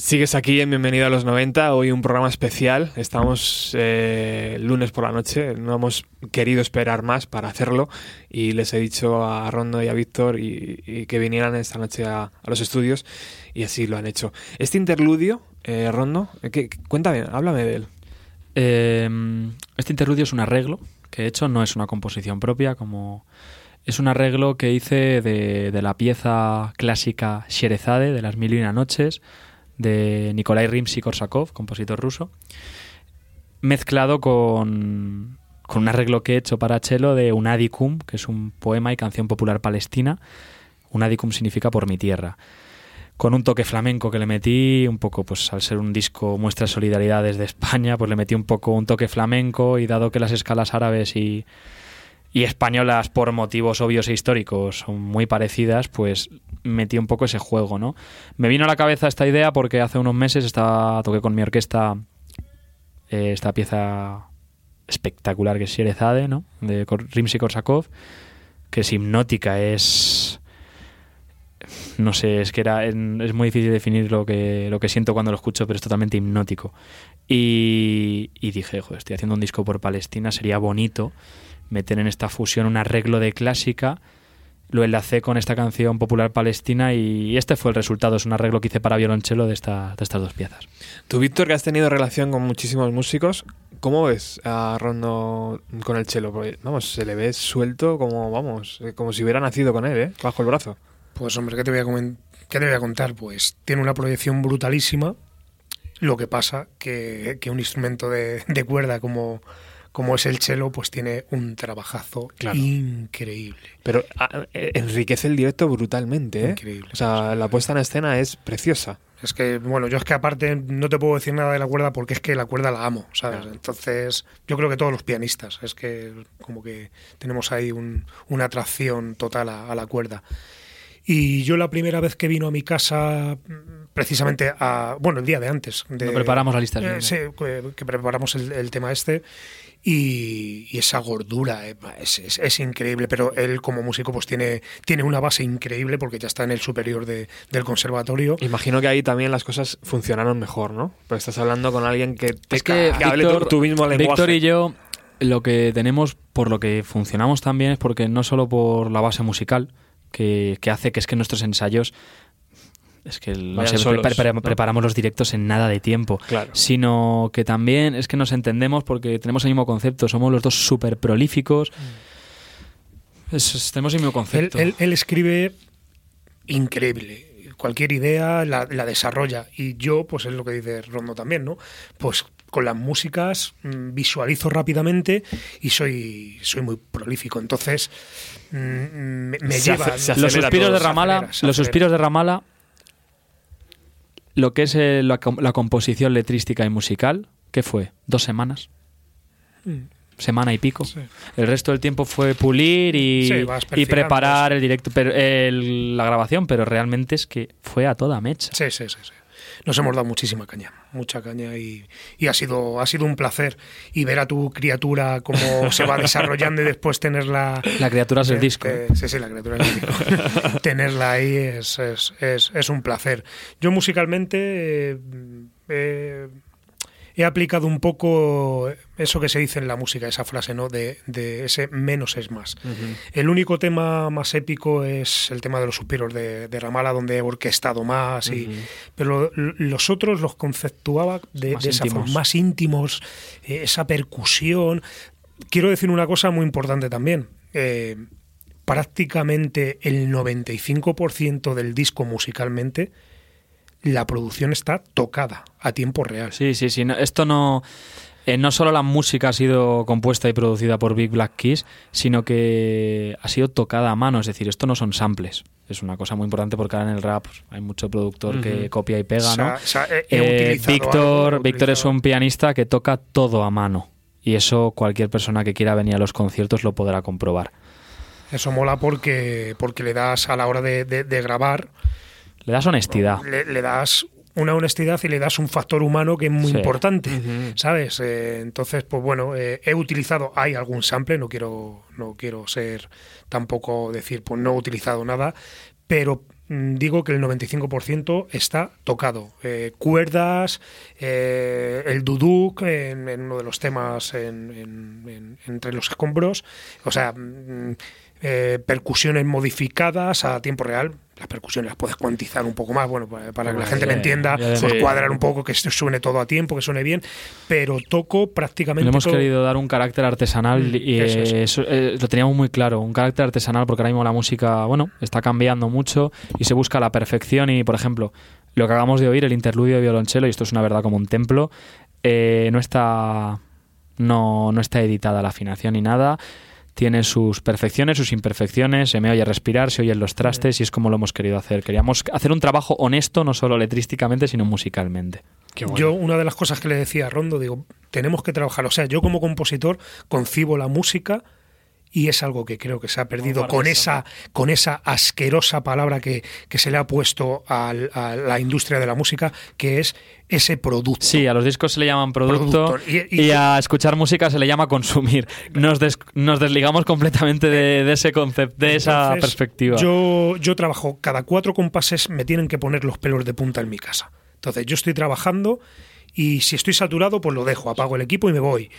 Sigues aquí en Bienvenido a los 90, hoy un programa especial. Estamos eh, lunes por la noche, no hemos querido esperar más para hacerlo y les he dicho a Rondo y a Víctor y, que vinieran esta noche a, los estudios y así lo han hecho. Este interludio, eh, Rondo, ¿qué, cuéntame, háblame de él. Em, este interludio es un arreglo que he hecho, no es una composición propia, como es un arreglo que hice de, de la pieza clásica Sherezade de las Mil y una noches de Nikolai Rimsky-Korsakov, compositor ruso, mezclado con, con un arreglo que he hecho para cello de Unadicum, que es un poema y canción popular palestina. Unadicum significa por mi tierra. Con un toque flamenco que le metí, un poco, pues al ser un disco muestra de solidaridad desde España, pues le metí un poco un toque flamenco y dado que las escalas árabes y, y españolas por motivos obvios e históricos son muy parecidas, pues metí un poco ese juego, ¿no? Me vino a la cabeza esta idea porque hace unos meses estaba toqué con mi orquesta eh, esta pieza espectacular que es Sherezade, ¿no? De Rimsky-Korsakov, que es hipnótica, es no sé, es que era es muy difícil definir lo que lo que siento cuando lo escucho, pero es totalmente hipnótico. Y, y dije, joder, estoy haciendo un disco por Palestina, sería bonito meter en esta fusión un arreglo de clásica. Lo enlacé con esta canción popular palestina y este fue el resultado. Es un arreglo que hice para violonchelo de, esta, de estas dos piezas. Tú, Víctor, que has tenido relación con muchísimos músicos, ¿cómo ves a Rondo con el chelo? Porque, vamos, se le ve suelto como, vamos, eh, como si hubiera nacido con él, ¿eh? Bajo el brazo. Pues, hombre, ¿qué te voy a, ¿qué te voy a contar? Pues tiene una proyección brutalísima. Lo que pasa que, que un instrumento de, de cuerda como como es el cello, pues tiene un trabajazo increíble. Pero ah, eh, enriquece el directo brutalmente, ¿eh? Increíble. O sea, la puesta en escena es preciosa. Es que, bueno, yo es que aparte no te puedo decir nada de la cuerda porque es que la cuerda la amo, ¿sabes? Entonces, yo creo que todos los pianistas, es que como que tenemos ahí una atracción total a, la cuerda. Y yo la primera vez que vino a mi casa, precisamente a, bueno, el día de antes. De, preparamos la lista. Eh, sí, que, preparamos el, el, tema este y, esa gordura eh, es, increíble, pero él como músico pues tiene, tiene una base increíble porque ya está en el superior del conservatorio. Imagino que ahí también las cosas funcionaron mejor, ¿no? Porque estás hablando con alguien que te es que, hable tu, mismo lenguaje. Víctor y yo lo que tenemos, por lo que funcionamos también es porque no solo por la base musical, que, que hace que es que nuestros ensayos es que preparamos los directos en nada de tiempo, sino que también es que nos entendemos porque tenemos el mismo concepto, somos los dos súper prolíficos, mm. tenemos el mismo concepto. Él, escribe increíble, cualquier idea la, desarrolla. Y yo, pues es lo que dice Rondo también, ¿no? Pues con las músicas mm, visualizo rápidamente y soy, soy muy prolífico, entonces mm, me, lleva... los suspiros de Ramala, los suspiros de Ramala lo que es eh, la, composición letrística y musical, ¿qué fue? ¿Dos semanas? Mm. Semana y pico. El resto del tiempo fue pulir y, y preparar el directo, pero, la grabación, pero realmente es que fue a toda mecha. Sí, sí, sí. sí nos hemos dado muchísima caña, mucha caña y, ha sido ha sido un placer. Y ver a tu criatura cómo se va desarrollando y después tenerla la criatura es el disco sí sí la criatura es el disco. Tenerla ahí es, es, es, un placer. Yo musicalmente eh, he aplicado un poco eso que se dice en la música, esa frase, ¿no? De, ese menos es más. El único tema más épico es el tema de los suspiros de, Ramala, donde he orquestado más, y, pero los otros los conceptuaba de, esa forma, más íntimos, eh, esa percusión. Quiero decir una cosa muy importante también. Eh, prácticamente el 95% del disco musicalmente la producción está tocada a tiempo real. Sí, sí, sí. esto no. Eh, no solo la música ha sido compuesta y producida por Big Black Keys, sino que ha sido tocada a mano. Es decir, esto no son samples. Es una cosa muy importante porque ahora en el rap pues, hay mucho productor que copia y pega, ¿no? Eh, Víctor, Víctor es un pianista que toca todo a mano. Y eso cualquier persona que quiera venir a los conciertos lo podrá comprobar. Eso mola porque, porque le das a la hora de grabar le das honestidad. Le, das una honestidad y le das un factor humano que es muy importante, ¿sabes? Eh, entonces, pues bueno, eh, he utilizado, hay algún sample, no quiero, no quiero ser tampoco decir, pues no he utilizado nada, pero mm, digo que el 95% está tocado. Eh, cuerdas, eh, el duduk en, en uno de los temas en- en- en- entre los escombros, o sea, mm, eh, percusiones modificadas a tiempo real. Las percusiones las puedes cuantizar un poco más, bueno, para, para que la gente me entienda, pues cuadrar un poco, que esto suene todo a tiempo, que suene bien, pero toco prácticamente Le hemos todo. querido dar un carácter artesanal Mm, y eso es. eso, eh, lo teníamos muy claro, un carácter artesanal porque ahora mismo la música, bueno, está cambiando mucho y se busca la perfección y, por ejemplo, lo que acabamos de oír, el interludio de violonchelo, y esto es una verdad como un templo, eh, no está no, no está editada la afinación ni nada. Tiene sus perfecciones, sus imperfecciones, se me oye respirar, se oyen los trastes y es como lo hemos querido hacer. Queríamos hacer un trabajo honesto, no solo letrísticamente, sino musicalmente. Bueno. Yo, una de las cosas que le decía a Rondo, digo, tenemos que trabajar. O sea, yo como compositor concibo la música y es algo que creo que se ha perdido con esa, con esa asquerosa palabra que, que se le ha puesto al- a la industria de la música, que es ese producto. Sí, a los discos se le llaman producto, Producto. Y- y- y, a escuchar música se le llama consumir. Nos, des- nos desligamos completamente de, de ese concepto, de esa perspectiva. Yo, yo trabajo, cada cuatro compases me tienen que poner los pelos de punta en mi casa. Entonces, yo estoy trabajando y si estoy saturado, pues lo dejo, apago el equipo y me voy.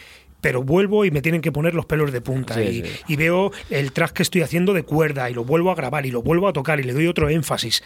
Pero vuelvo y me tienen que poner los pelos de punta. Sí, y, sí. y veo el track que estoy haciendo de cuerda y lo vuelvo a grabar y lo vuelvo a tocar y le doy otro énfasis.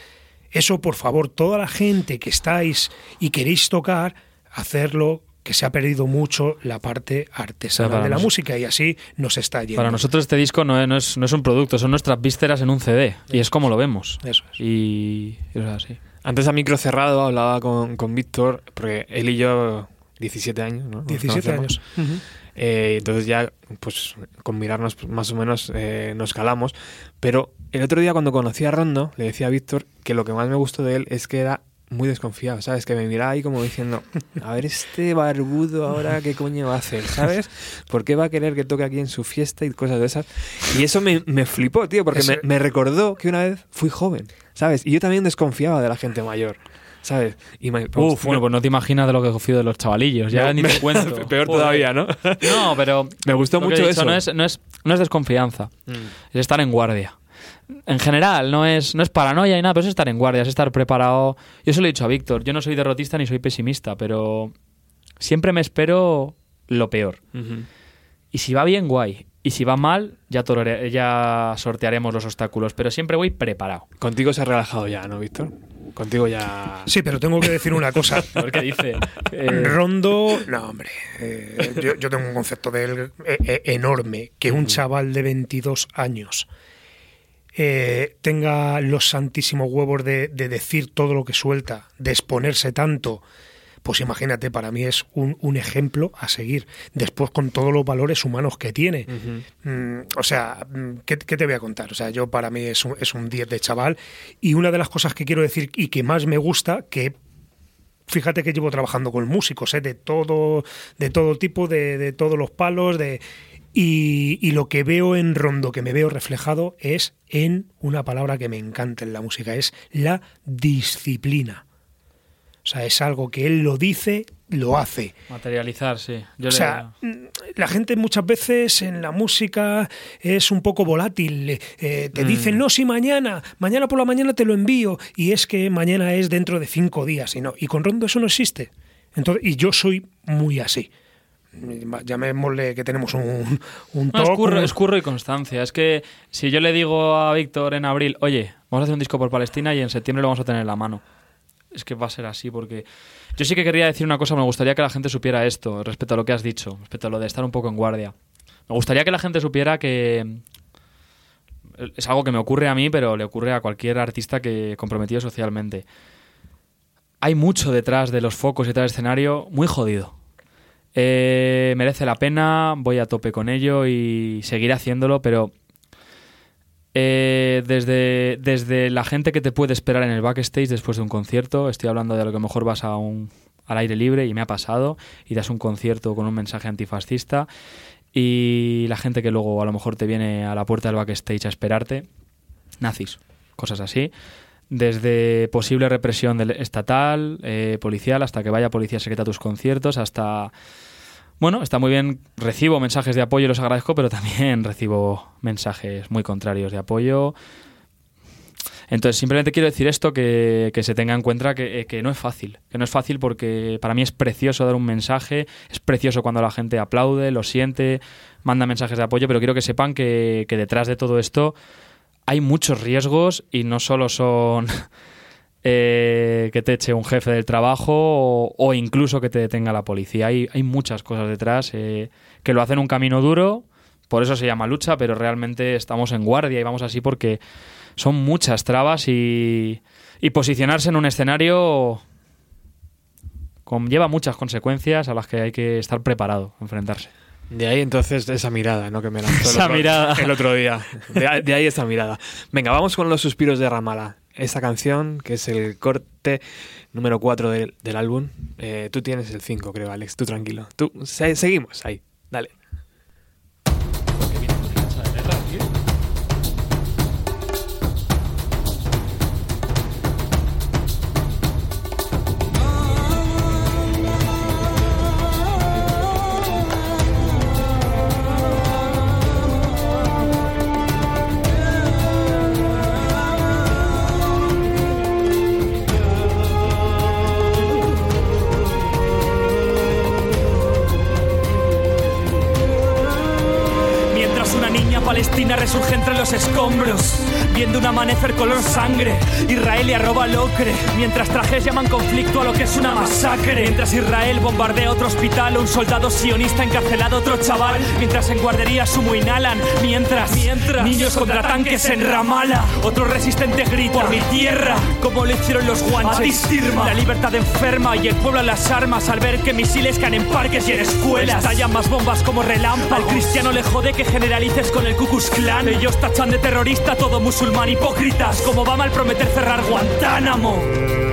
Eso, por favor, toda la gente que estáis y queréis tocar, hacerlo, que se ha perdido mucho la parte artesanal para de la nos- música y así nos está yendo. Para nosotros este disco no es, no es- no es un producto, son nuestras vísceras en un CD. Y es como lo vemos. Eso es. Y eso es así. Antes a micro cerrado hablaba con, con Víctor, porque él y yo, 17 años, ¿no? Nos 17 conocemos. años. Ujú. Eh, entonces ya, pues con mirarnos pues, más o menos eh, nos calamos. Pero el otro día cuando conocí a Rondo, le decía a Víctor que lo que más me gustó de él es que era muy desconfiado, ¿sabes? Que me miraba ahí como diciendo, a ver este barbudo ahora qué coño va a hacer, ¿sabes? ¿Por qué va a querer que toque aquí en su fiesta y cosas de esas? Y eso me, me flipó, tío, porque me, me recordó que una vez fui joven, ¿sabes? Y yo también desconfiaba de la gente mayor, ¿sabes? Y me, Uf, bueno, pues no te imaginas de lo que confío de los chavalillos. Ya Me- ni te cuento. Peor Joder. todavía, ¿no? No, pero Me gustó mucho dicho, eso. No es, no, es, no es desconfianza, Mm. es estar en guardia. En general, no es, no es paranoia ni nada, pero es estar en guardia, es estar preparado. Yo se lo he dicho a Víctor, yo no soy derrotista ni soy pesimista, pero siempre me espero lo peor. Y si va bien, guay. Y si va mal, ya, ya sortearemos los obstáculos, pero siempre voy preparado. Contigo se ha relajado ya, ¿no, Víctor? Contigo ya... Sí, pero tengo que decir una cosa. A ver qué dice. Eh, Rondo, no, hombre. eh, yo, yo tengo un concepto de él eh, eh, enorme. Que un chaval de 22 años eh, tenga los santísimos huevos de, de decir todo lo que suelta, de exponerse tanto, pues imagínate, para mí es un, un ejemplo a seguir. Después con todos los valores humanos que tiene. Mm, o sea, mm, ¿qué, qué te voy a contar? O sea, yo para mí es un, es un 10 de chaval. Y una de las cosas que quiero decir y que más me gusta, que fíjate que llevo trabajando con músicos, ¿eh? de todo, de todo tipo, de, de todos los palos, de y, y lo que veo en Rondo, que me veo reflejado, es en una palabra que me encanta en la música, es la disciplina. O sea, es algo que él lo dice, lo hace. materializar, sí. Yo O sea, mm, la gente muchas veces en la música es un poco volátil. eh, te dicen, no, sí, mañana, mañana por la mañana te lo envío. Y es que mañana es dentro de cinco días. Y, no, y con Rondo eso no existe. Entonces, y yo soy muy así. Llamémosle que tenemos un, un No, es, toque, curro, un- es curro y constancia. Es que si yo le digo a Víctor en abril, oye, vamos a hacer un disco por Palestina y en septiembre lo vamos a tener en la mano. Es que va a ser así porque... Yo sí que quería decir una cosa, me gustaría que la gente supiera esto, respecto a lo que has dicho, respecto a lo de estar un poco en guardia. Me gustaría que la gente supiera que... Es algo que me ocurre a mí, pero le ocurre a cualquier artista que comprometido socialmente. Hay mucho detrás de los focos y detrás del escenario muy jodido. Eh, merece la pena, voy a tope con ello y seguiré haciéndolo, pero eh, desde, desde la gente que te puede esperar en el backstage después de un concierto, estoy hablando de lo que mejor vas a un, al aire libre y me ha pasado, y das un concierto con un mensaje antifascista, y la gente que luego a lo mejor te viene a la puerta del backstage a esperarte, nazis, cosas así. Desde posible represión estatal, eh, policial, hasta que vaya policía secreta a tus conciertos, hasta... Bueno, está muy bien, recibo mensajes de apoyo y los agradezco, pero también recibo mensajes muy contrarios de apoyo. Entonces, simplemente quiero decir esto, que, que se tenga en cuenta que, eh, que, no es fácil, que no es fácil porque para mí es precioso dar un mensaje, es precioso cuando la gente aplaude, lo siente, manda mensajes de apoyo, pero quiero que sepan que, que detrás de todo esto hay muchos riesgos y no solo son eh, que te eche un jefe del trabajo o, incluso que te detenga la policía. Hay, hay muchas cosas detrás eh, que lo hacen un camino duro, por eso se llama lucha, pero realmente estamos en guardia y vamos así porque son muchas trabas y, y posicionarse en un escenario conlleva muchas consecuencias a las que hay que estar preparado a enfrentarse. De ahí entonces esa mirada, ¿no? Que me lanzó esa el, otro, mirada. el otro día. De, de, ahí esa mirada. Venga, vamos con los suspiros de Ramala. Esta canción, que es el corte número 4 del, del, álbum. Eh, tú tienes el 5, creo, Alex. Tú tranquilo. Tú, se, seguimos ahí. Dale. Viendo un amanecer color sangre. Israel le arroba al ocre, mientras trajes llaman conflicto a lo que es una masacre. Mientras Israel bombardea otro hospital, un soldado sionista encarcelado otro chaval. Mientras en guardería sumo inhalan, mientras, mientras niños contra tanques en Ramala. Otro resistente grita por mi tierra, como lo hicieron los guanches. La libertad enferma y el pueblo a las armas al ver que misiles caen en parques y en escuelas. Estallan más bombas como relámpagos. Al cristiano le jode que generalices con el Ku Klux Klan. Ellos tachan de terrorista todo musulmán hipócritas, como Obama al prometer cerrar Guantánamo.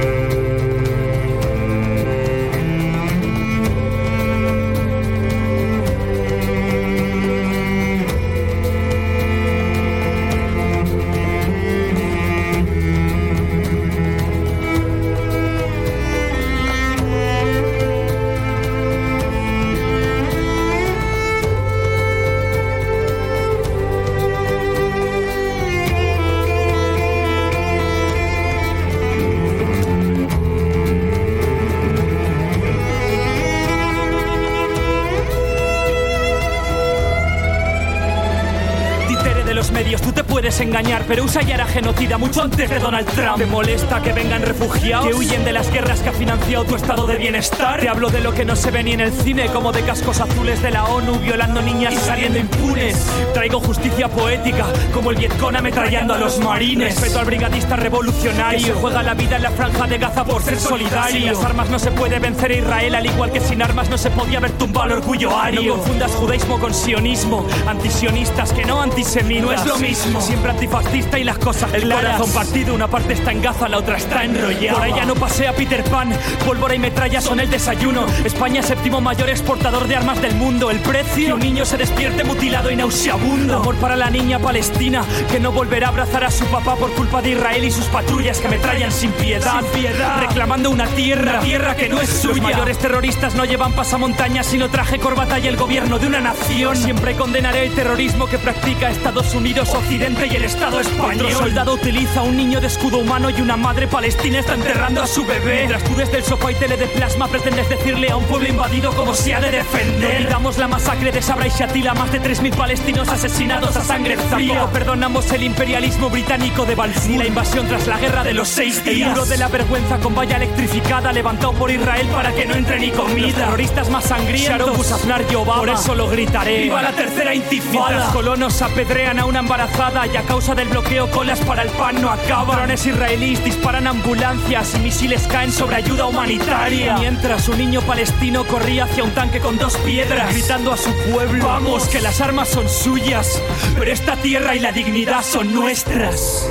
Engañar, pero usa ya era genocida mucho antes de Donald Trump. ¿Te molesta que vengan refugiados? Que huyen de las guerras que ha financiado tu estado de bienestar. Te hablo de lo que no se ve ni en el cine, como de cascos azules de la ONU, violando niñas y saliendo impunes. Traigo justicia poética, como el Vietcong ametrallando a los marines. Respeto al brigadista revolucionario, que juega la vida en la franja de Gaza por ser solidario. Sin las armas no se puede vencer a Israel, al igual que sin armas no se podía haber tumbado el orgullo ario. No confundas judaísmo con sionismo, antisionistas que no antisemitas. No es lo mismo. Siempre antifascista y las cosas El claras. corazón partido, una parte está en Gaza, la otra está enrollada. Por ella no pasea Peter Pan, pólvora y metralla son el desayuno. España séptimo mayor exportador de armas del mundo. El precio, que un niño se despierte mutilado y nauseabundo. Amor para la niña palestina, que no volverá a abrazar a su papá por culpa de Israel y sus patrullas que metrallan sin piedad. Sin piedad. Reclamando una tierra, una tierra que no es suya. Los mayores terroristas no llevan pasamontañas, sino traje, corbata y el gobierno de una nación. Siempre condenaré el terrorismo que practica Estados Unidos, Occidente y el Estado español. Otro soldado utiliza un niño de escudo humano y una madre palestina está enterrando a su bebé. Mientras tú desde el sofá y tele de plasma pretendes decirle a un pueblo invadido cómo se ha de defender. Damos la masacre de Sabra y Shatila, más de 3.000 palestinos asesinados a sangre fría. Perdonamos el imperialismo británico de y la invasión tras la guerra de los seis días. El muro de la vergüenza con valla electrificada levantado por Israel para que no entre ni comida. Los terroristas más sangrientos, Sharon Busafnar y Obama. Por eso lo gritaré. ¡Viva la tercera intifada! Mientras colonos apedrean a una embarazada y a causa del bloqueo colas para el pan no acaban. Drones israelíes disparan ambulancias y misiles caen sobre ayuda humanitaria. Mientras un niño palestino corría hacia un tanque con dos piedras, gritando a su pueblo: Vamos, que las armas son suyas, pero esta tierra y la dignidad son nuestras.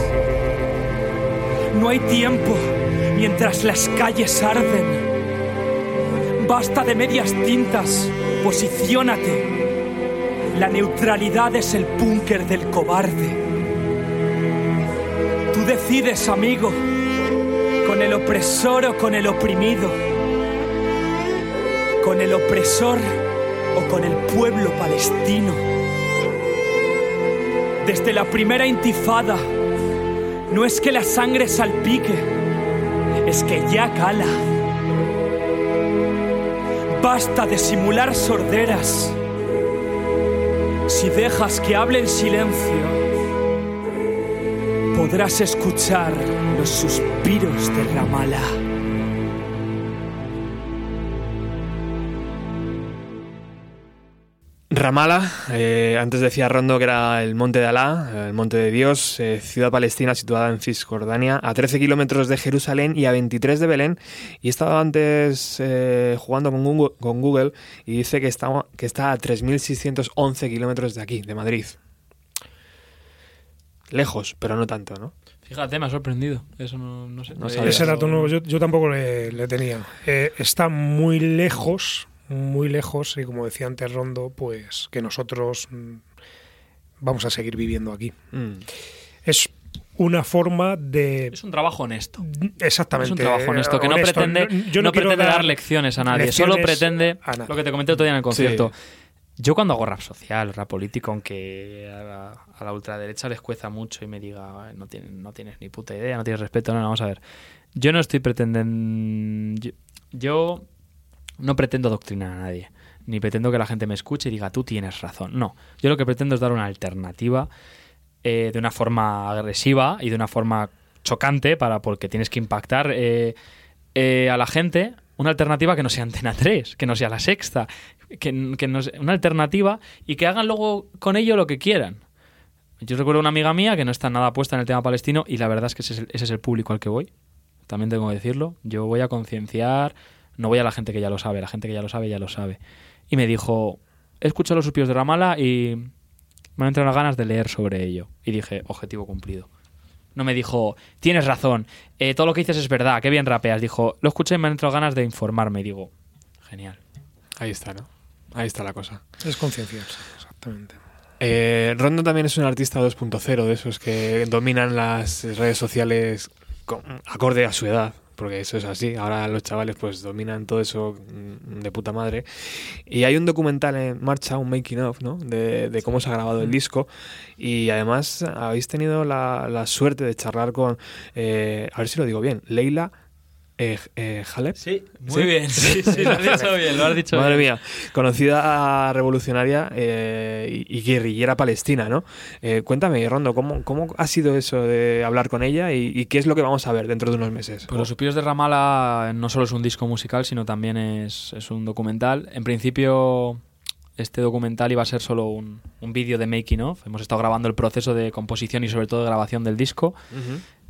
No hay tiempo mientras las calles arden. Basta de medias tintas, posiciónate. La neutralidad es el búnker del cobarde. Decides, amigo, con el opresor o con el oprimido, con el opresor o con el pueblo palestino. Desde la primera intifada, No es que la sangre salpique, es que ya cala. Basta de simular sorderas. Si dejas que hable en silencio, podrás escuchar los suspiros de Ramala. Ramala, eh, antes decía Rondo que era el monte de Alá, el monte de Dios, eh, ciudad palestina situada en Cisjordania, a 13 kilómetros de Jerusalén y a 23 de Belén. Y estaba antes eh, jugando con Google, con Google, y dice que está, que está a 3.611 kilómetros de aquí, de Madrid. Lejos, pero no tanto, ¿no? Fíjate, me ha sorprendido. Eso no, no sé. No Eh, sabía. Ese dato nuevo yo, yo tampoco le, le tenía. Eh, está muy lejos, muy lejos, y como decía antes Rondo, pues que nosotros mm, vamos a seguir viviendo aquí. Mm. Es una forma de... Es un trabajo honesto. Exactamente. Es un trabajo honesto que no pretende, No- yo no quiero pretende dar lecciones a nadie, solo pretende a nadie. lo que te comenté otro día en el concierto. Yo cuando hago rap social, rap político, aunque a la, a la ultraderecha les cueza mucho y me diga, no tienes, no tienes ni puta idea, no tienes respeto, no, no, vamos a ver. Yo no estoy pretendiendo... Yo, no pretendo adoctrinar a nadie, ni pretendo que la gente me escuche y diga, tú tienes razón. No, yo lo que pretendo es dar una alternativa eh, de una forma agresiva y de una forma chocante para porque tienes que impactar eh, eh, a la gente una alternativa que no sea Antena 3, que no sea la sexta, que, que no sea- una alternativa y que hagan luego con ello lo que quieran. Yo recuerdo una amiga mía que no está nada puesta en el tema palestino y la verdad es que ese es el, ese es el público al que voy. También tengo que decirlo. Yo voy a concienciar, no voy a la gente que ya lo sabe, la gente que ya lo sabe ya lo sabe. Y me dijo, he escuchado los supios de Ramala y me han entrado las ganas de leer sobre ello. Y dije, objetivo cumplido. No me dijo, tienes razón, eh, todo lo que dices es verdad, qué bien rapeas. Dijo, lo escuché y me han entrado ganas de informarme. Y digo, genial. Ahí está, ¿no? Ahí está la cosa. Es concienciarse, exactamente. Eh, Rondo también es un artista 2.0, de esos que dominan las redes sociales con- acorde a su edad, porque eso es así. Ahora los chavales pues dominan todo eso mm, de puta madre. Y hay un documental en marcha, un making of, ¿no? De, de cómo se ha grabado el disco. Y además habéis tenido la, la suerte de charlar con, eh, a ver si lo digo bien, Leila eh, eh, Halep. Sí, muy bien. Sí, sí, lo has dicho bien, lo has dicho Madre bien. mía, conocida revolucionaria eh, y, y guerrillera palestina, ¿no? Eh, cuéntame, Rondo, ¿cómo, ¿cómo ha sido eso de hablar con ella y, y qué es lo que vamos a ver dentro de unos meses? Pues Los Supiros de Ramala no solo es un disco musical, sino también es, es un documental. En principio, este documental iba a ser solo un, un vídeo de making of. Hemos estado grabando el proceso de composición y sobre todo de grabación del disco.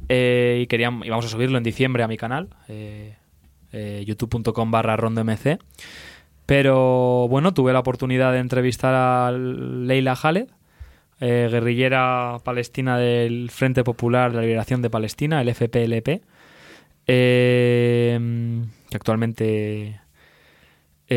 Eh, y queríamos, íbamos a subirlo en diciembre a mi canal, eh, eh, youtube.com barra rondomc. Pero bueno, tuve la oportunidad de entrevistar a Leila Khaled, eh, guerrillera palestina del Frente Popular de la Liberación de Palestina, el FPLP, eh, que actualmente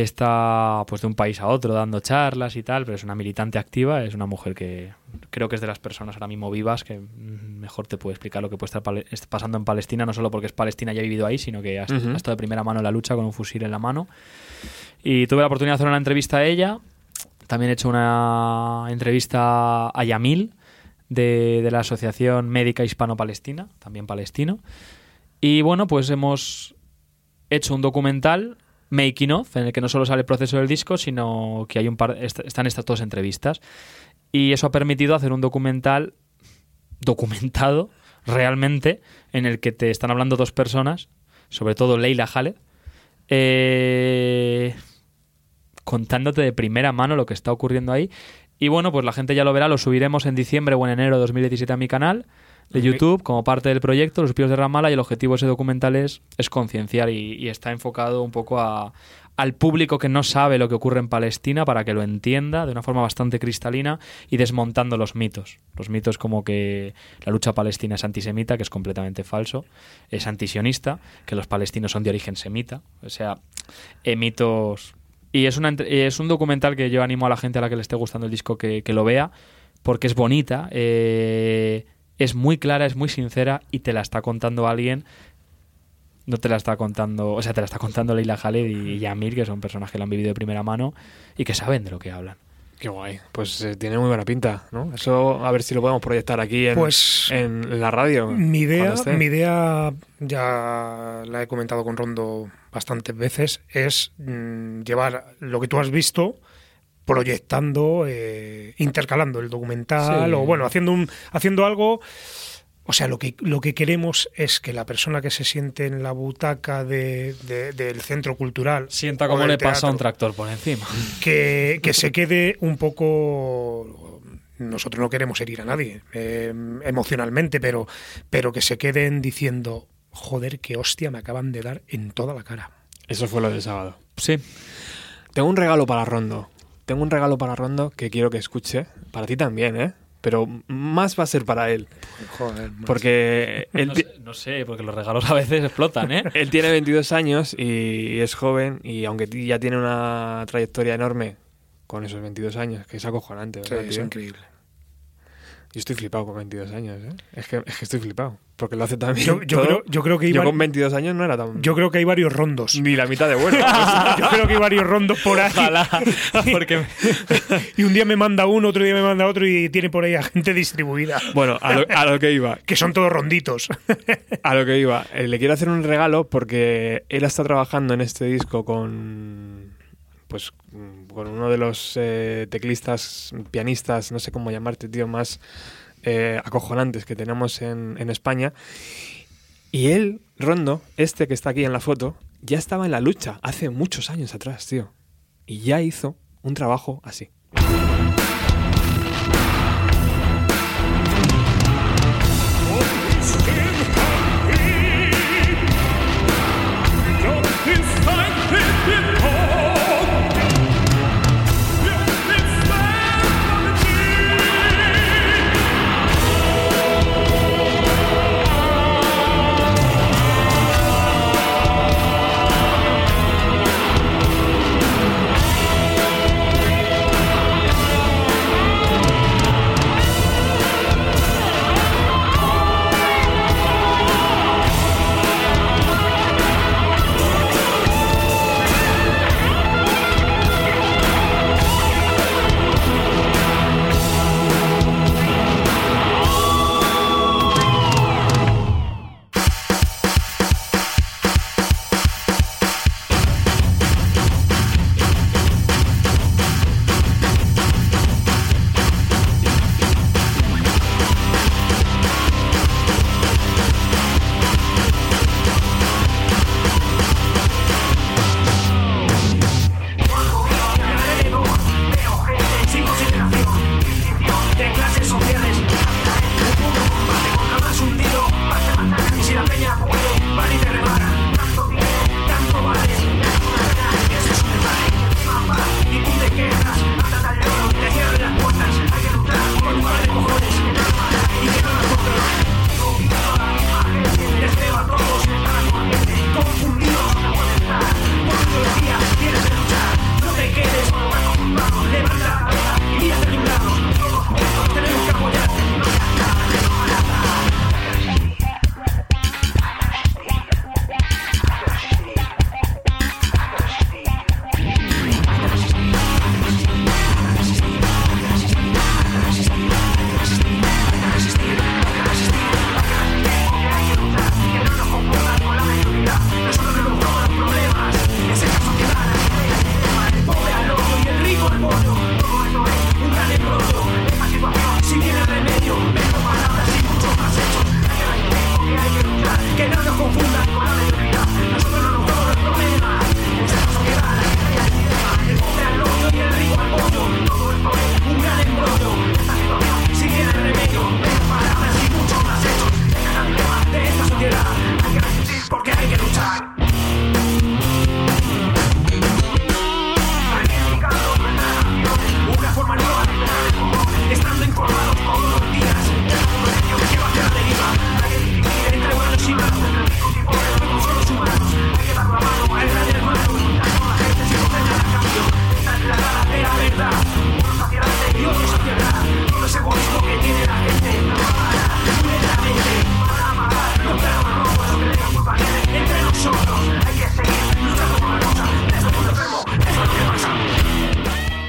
está pues de un país a otro dando charlas y tal, pero es una militante activa, es una mujer que creo que es de las personas ahora mismo vivas que mm, mejor te puede explicar lo que puede estar pasando en Palestina, no solo porque es Palestina y ha vivido ahí, sino que ha estado de primera mano en la lucha con un fusil en la mano. Y tuve la oportunidad de hacer una entrevista a ella. También he hecho una entrevista a Yamil, de, de la Asociación Médica Hispano-Palestina, también palestino. Y bueno, pues hemos hecho un documental, Making of, en el que no solo sale el proceso del disco, sino que hay un par, est- están estas dos entrevistas. Y eso ha permitido hacer un documental documentado realmente, en el que te están hablando dos personas, sobre todo Leila Haled, eh, contándote de primera mano lo que está ocurriendo ahí. Y bueno, pues la gente ya lo verá, lo subiremos en diciembre o en enero de 2017 a mi canal de. YouTube como parte del proyecto Los Píos de Ramala y el objetivo de ese documental es, es concienciar y, y está enfocado un poco a, al público que no sabe lo que ocurre en Palestina para que lo entienda de una forma bastante cristalina y desmontando los mitos. Los mitos como que la lucha palestina es antisemita, que es completamente falso, es antisionista, que los palestinos son de origen semita, o sea, eh, mitos... Y es, una, es un documental que yo animo a la gente a la que le esté gustando el disco que, que lo vea, porque es bonita, eh, es muy clara, es muy sincera y te la está contando alguien no te la está contando, o sea, te la está contando Leila Khaled y Yamir, que son personas que la han vivido de primera mano y que saben de lo que hablan. Qué guay. Pues eh, tiene muy buena pinta, ¿no? Eso a ver si lo podemos proyectar aquí en, Pues en la radio. mi idea, mi idea ya la he comentado con Rondo bastantes veces, es mm, llevar lo que tú has visto proyectando, eh, intercalando el documental Sí. o bueno, haciendo un, haciendo algo. O sea, lo que, lo que queremos es que la persona que se siente en la butaca de- de- del centro cultural Sienta o cómo del le pasa a un tractor por encima. que, que se quede un poco nosotros no queremos herir a nadie eh, emocionalmente pero pero que se queden diciendo joder qué hostia me acaban de dar en toda la cara Eso fue lo del sábado. Sí. Tengo un regalo para Rondo. Tengo un regalo para Rondo que quiero que escuche. Para ti también, ¿eh? Pero más va a ser para él. joder macho. Porque él, No sé, no sé, porque los regalos a veces explotan, ¿eh? él tiene 22 años y es joven. Y aunque ya tiene una trayectoria enorme con esos 22 años, que es acojonante, Sí, ¿verdad, es tío? increíble Yo estoy flipado con 22 años, ¿eh? Es que, es que estoy flipado. Porque lo hace también. yo, creo, yo creo que hay Yo con 22 años no era tan. yo creo que hay varios rondos Ni la mitad de bueno. yo creo que hay varios rondos por ahí Ojalá, porque y un día me manda uno otro día me manda otro y tiene por ahí a gente distribuida bueno, a lo, a lo que iba. que son todos ronditos A lo que iba. Eh, le quiero hacer un regalo porque él está trabajando en este disco con. Pues con uno de los eh, teclistas, pianistas, no sé cómo llamarte, tío, más eh, acojonantes que tenemos en, en España. Y él, Rondo, este que está aquí en la foto, ya estaba en la lucha hace muchos años atrás, tío. Y ya hizo un trabajo así.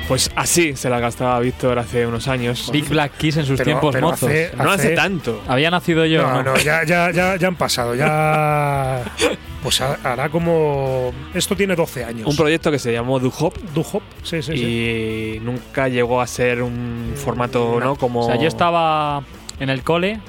Pues así se la gastaba Víctor hace unos años. Big Black Kiss en sus Pero- tiempos pero mozos. hace- No hace tanto. Había nacido yo. No, ¿no? no, ya, ya, ya, ya han pasado. Ya. Pues ha- hará como. Esto tiene 12 años. Un proyecto que se llamó Du Hop Duhop, sí, sí, sí. y nunca llegó a ser un formato, ¿no? Como O sea, yo estaba en el cole,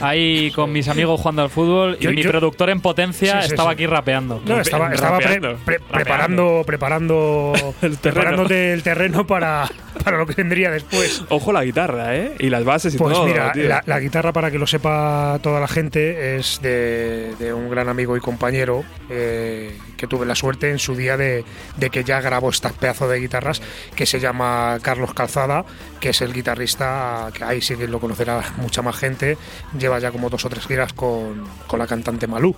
ahí con mis amigos jugando al fútbol, Yo- y mi yo- productor en potencia Sí, sí, estaba sí. aquí rapeando. No, estaba, estaba pre- rapeando, pre- rapeando. preparando, preparando, El terreno. preparándote el terreno para, para lo que vendría después. Ojo la guitarra, ¿eh? Y las bases y Pues todo. mira, tío. la, la guitarra, para que lo sepa toda la gente, es de, de un gran amigo y compañero eh, que tuve la suerte en su día de, de que ya grabó estas pedazos de guitarras, que se llama Carlos Calzada, que es el guitarrista, que ahí sí que lo conocerá mucha más gente, lleva ya como dos o tres giras con, con la cantante Malú.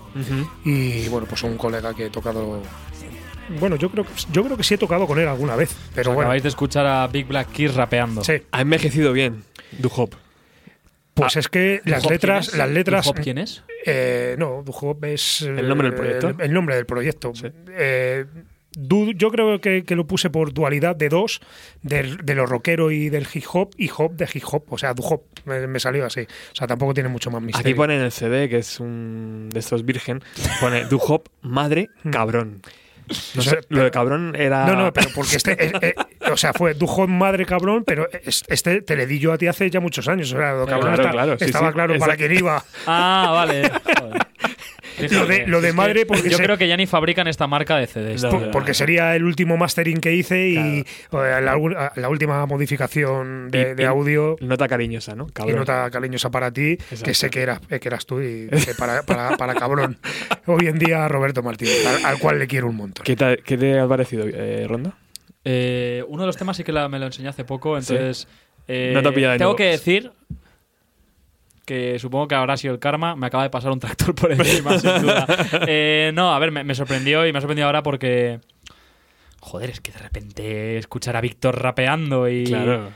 Y bueno, pues un colega que he tocado. Bueno, yo creo, que- yo creo que sí he tocado con él alguna vez, pero bueno. Acabáis de escuchar a Big Black Kiss rapeando. Sí, Ha envejecido bien, Du Hop. pues es que las ¿Hop letras, las letras. ¿Hop quién es? Eh, no, Duhop es. ¿El nombre del proyecto? El, el nombre del proyecto. Sí. Eh, Du- yo creo que, que lo puse por dualidad de dos, del- de, lo rockero y del hip hop, y hop de hip hop, o sea, Duhop, me, me salió así. O sea, tampoco tiene mucho más misterio. Aquí pone en el CD, que es un de estos virgen, pone Du Hop, madre, cabrón. No sé, lo de cabrón era. No, no, pero porque este, eh, eh, o sea, fue Duhop madre cabrón, pero es- este te le di yo a ti hace ya muchos años. O sea, lo cabrón Claro, está- claro, sí, estaba sí. claro para quién iba. Ah, vale. Joder. Lo de, lo de madre, que porque Yo se- creo que ya ni fabrican esta marca de CDs. Porque sería el último mastering que hice y eh, la, última modificación de, Y- de y- audio Nota cariñosa, ¿no? y Cabrón. nota cariñosa para ti, que sé que eras, eh, que eras tú y que para, para, para cabrón. Hoy en día Roberto Martínez, al, al cual le quiero un montón. ¿Qué, te- qué te ha parecido, eh, Ronda? Eh, uno de los temas sí que la- me lo enseñó hace poco, entonces eh, No te de tengo nuevo. que decir que supongo que habrá sido el karma. Me acaba de pasar un tractor por encima, sin duda. Eh, no, a ver, me, me sorprendió y me ha sorprendido ahora porque... Joder, es que de repente escuchar a Víctor rapeando y... Claro.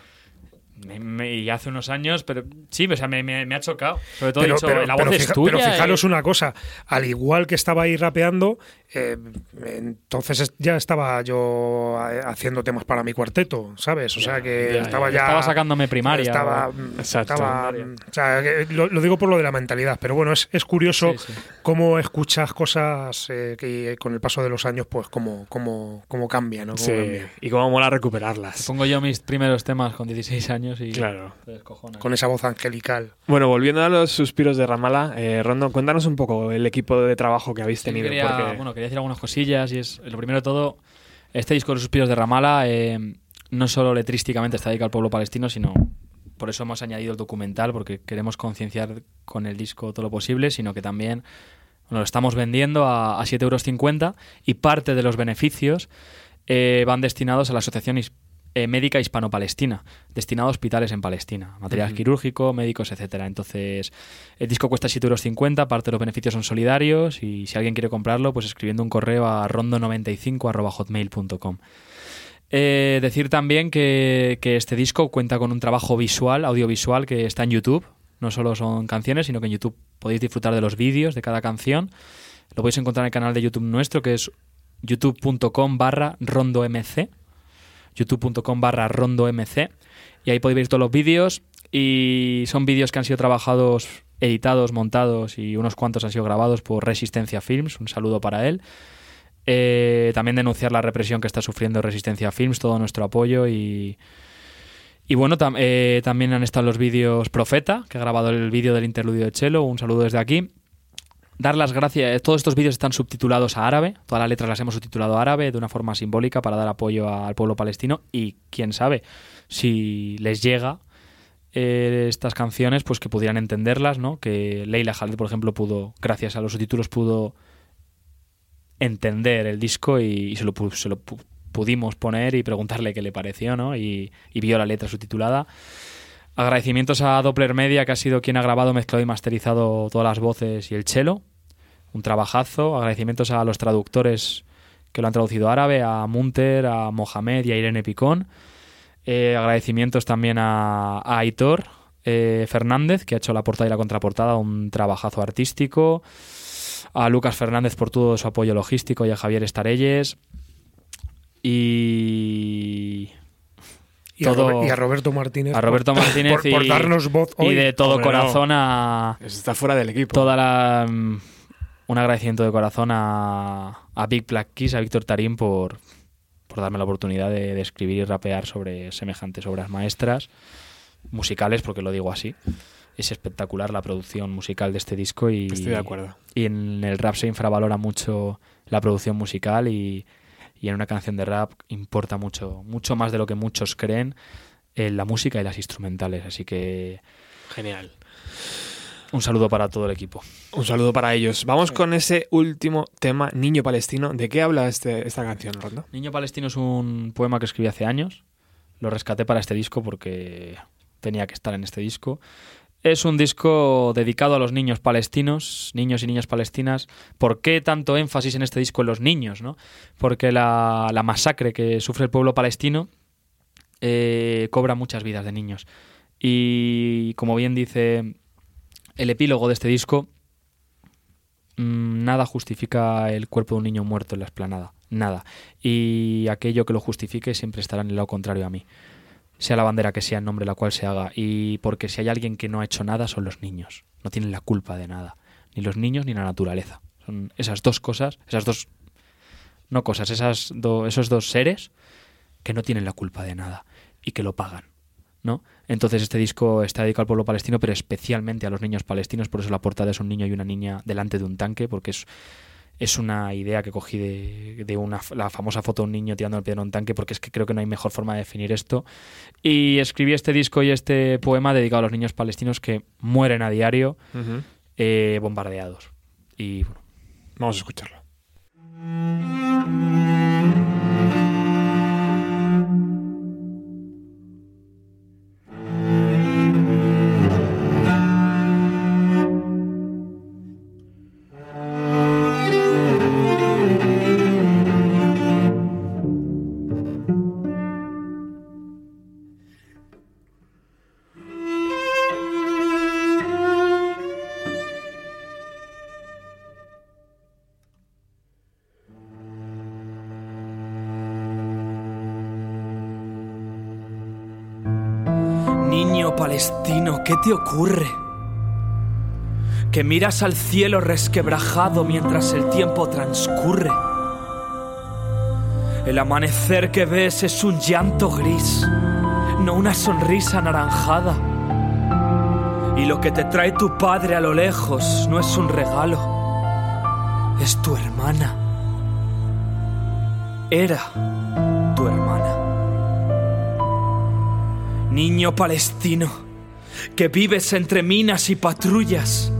Me- me- y hace unos años, pero sí, o sea, me, me- me ha chocado. Sobre todo, Pero, dicho, pero- la voz pero es fija- tuya. pero fijaros y- una cosa, al igual que estaba ahí rapeando, eh, entonces es- ya estaba yo eh, haciendo temas para mi cuarteto, ¿sabes? O sea que ya, estaba ya. ya... Estaba sacándome primaria. Estaba, Exacto. estaba, mm, o sea, que lo, lo digo por lo de la mentalidad, pero bueno, es, es curioso Sí, sí. cómo escuchas cosas eh, que con el paso de los años, pues cómo, cómo, cómo cambia, ¿no? Cómo Sí. cambia. Y cómo mola recuperarlas. Pongo yo mis primeros temas con 16 años y... Claro. te descojonas. Con esa voz angelical. Bueno, volviendo a los suspiros de Ramala, eh, Rondo, cuéntanos un poco el equipo de trabajo que habéis Sí, tenido. quería, porque- bueno, quería decir algunas cosillas y es lo primero de todo, este disco de los suspiros de Ramala eh, no solo letrísticamente está dedicado al pueblo palestino, sino por eso hemos añadido el documental, porque queremos concienciar con el disco todo lo posible, sino que también bueno, lo estamos vendiendo a, a 7,50 euros y parte de los beneficios eh, van destinados a la Asociación eh, Médica Hispano-Palestina, destinado a hospitales en Palestina, material quirúrgico, médicos, etcétera. Entonces, el disco cuesta 7,50 euros, parte de los beneficios son solidarios y si alguien quiere comprarlo, pues escribiendo un correo a rondo95.hotmail.com. Eh, decir también que, que este disco cuenta con un trabajo visual, audiovisual, que está en YouTube. No solo son canciones, sino que en YouTube podéis disfrutar de los vídeos de cada canción. Lo podéis encontrar en el canal de YouTube nuestro, que es youtube.com barra rondomc. youtube.com barra rondomc. Y ahí podéis ver todos los vídeos. Y son vídeos que han sido trabajados, editados, montados y unos cuantos han sido grabados por Resistencia Films. Un saludo para él. Eh, también denunciar la represión que está sufriendo Resistencia Films, todo nuestro apoyo y, y bueno, eh, también han estado los vídeos Profeta, que ha grabado el vídeo del interludio de Chelo, un saludo desde aquí. Dar las gracias, todos estos vídeos están subtitulados a árabe, todas las letras las hemos subtitulado a árabe de una forma simbólica para dar apoyo al pueblo palestino y quién sabe si les llega eh, estas canciones, pues que pudieran entenderlas, ¿no? Que Leila Khaled, por ejemplo, pudo, gracias a los subtítulos, pudo entender el disco y, y se lo, se lo pu- pudimos poner y preguntarle qué le pareció, ¿no? Y, y vio la letra subtitulada. Agradecimientos a Doppler Media, que ha sido quien ha grabado, mezclado y masterizado todas las voces y el cello. Un trabajazo. Agradecimientos a los traductores que lo han traducido a árabe, a Munter, a Mohamed y a Irene Picón. Eh, agradecimientos también a, a Aitor eh, Fernández, que ha hecho la portada y la contraportada, un trabajazo artístico. A Lucas Fernández por todo su apoyo logístico y a Javier Estarelles. Y. Y, a, todo- Robe- y a Roberto Martínez. a Roberto por- Martínez por, y, por darnos voz y hoy. de todo Hombre, no. corazón a Está fuera del equipo. toda la mm, un agradecimiento de corazón a, a Big Black Kiss, a Víctor Tarín por, por darme la oportunidad de, de escribir y rapear sobre semejantes obras maestras musicales, porque lo digo así. Es espectacular la producción musical de este disco y, Estoy de acuerdo. y en el rap se infravalora mucho la producción musical y, y en una canción de rap importa mucho, mucho más de lo que muchos creen eh, la música y las instrumentales. Así que Genial. un saludo para todo el equipo. Un saludo para ellos. Vamos con ese último tema, Niño Palestino. ¿De qué habla este, esta canción, Rondo? Niño Palestino es un poema que escribí hace años. Lo rescaté para este disco porque tenía que estar en este disco. Es un disco dedicado a los niños palestinos, niños y niñas palestinas. ¿Por qué tanto énfasis en este disco en los niños? ¿no? Porque la, la masacre que sufre el pueblo palestino eh, cobra muchas vidas de niños. Y como bien dice el epílogo de este disco, mm, nada justifica el cuerpo de un niño muerto en la esplanada. Nada. Y aquello que lo justifique siempre estará en el lado contrario a mí. Sea la bandera que sea, en nombre la cual se haga. Y porque si hay alguien que no ha hecho nada, son los niños. No tienen la culpa de nada. Ni los niños ni la naturaleza. Son esas dos cosas, esas dos. No cosas, esas esos dos seres que no tienen la culpa de nada y que lo pagan. ¿no? Entonces este disco está dedicado al pueblo palestino, pero especialmente a los niños palestinos, por eso la portada es un niño y una niña delante de un tanque, porque es, es una idea que cogí de, de una, la famosa foto de un niño tirando el piedra a un tanque, porque es que creo que no hay mejor forma de definir esto. Y escribí este disco y este poema dedicado a los niños palestinos que mueren a diario eh, bombardeados. Y bueno, Vamos a escucharlo. Palestino, ¿qué te ocurre? Que miras al cielo resquebrajado mientras el tiempo transcurre. El amanecer que ves es un llanto gris, no una sonrisa anaranjada. Y lo que te trae tu padre a lo lejos no es un regalo, es tu hermana. Era Niño palestino, que vives entre minas y patrullas,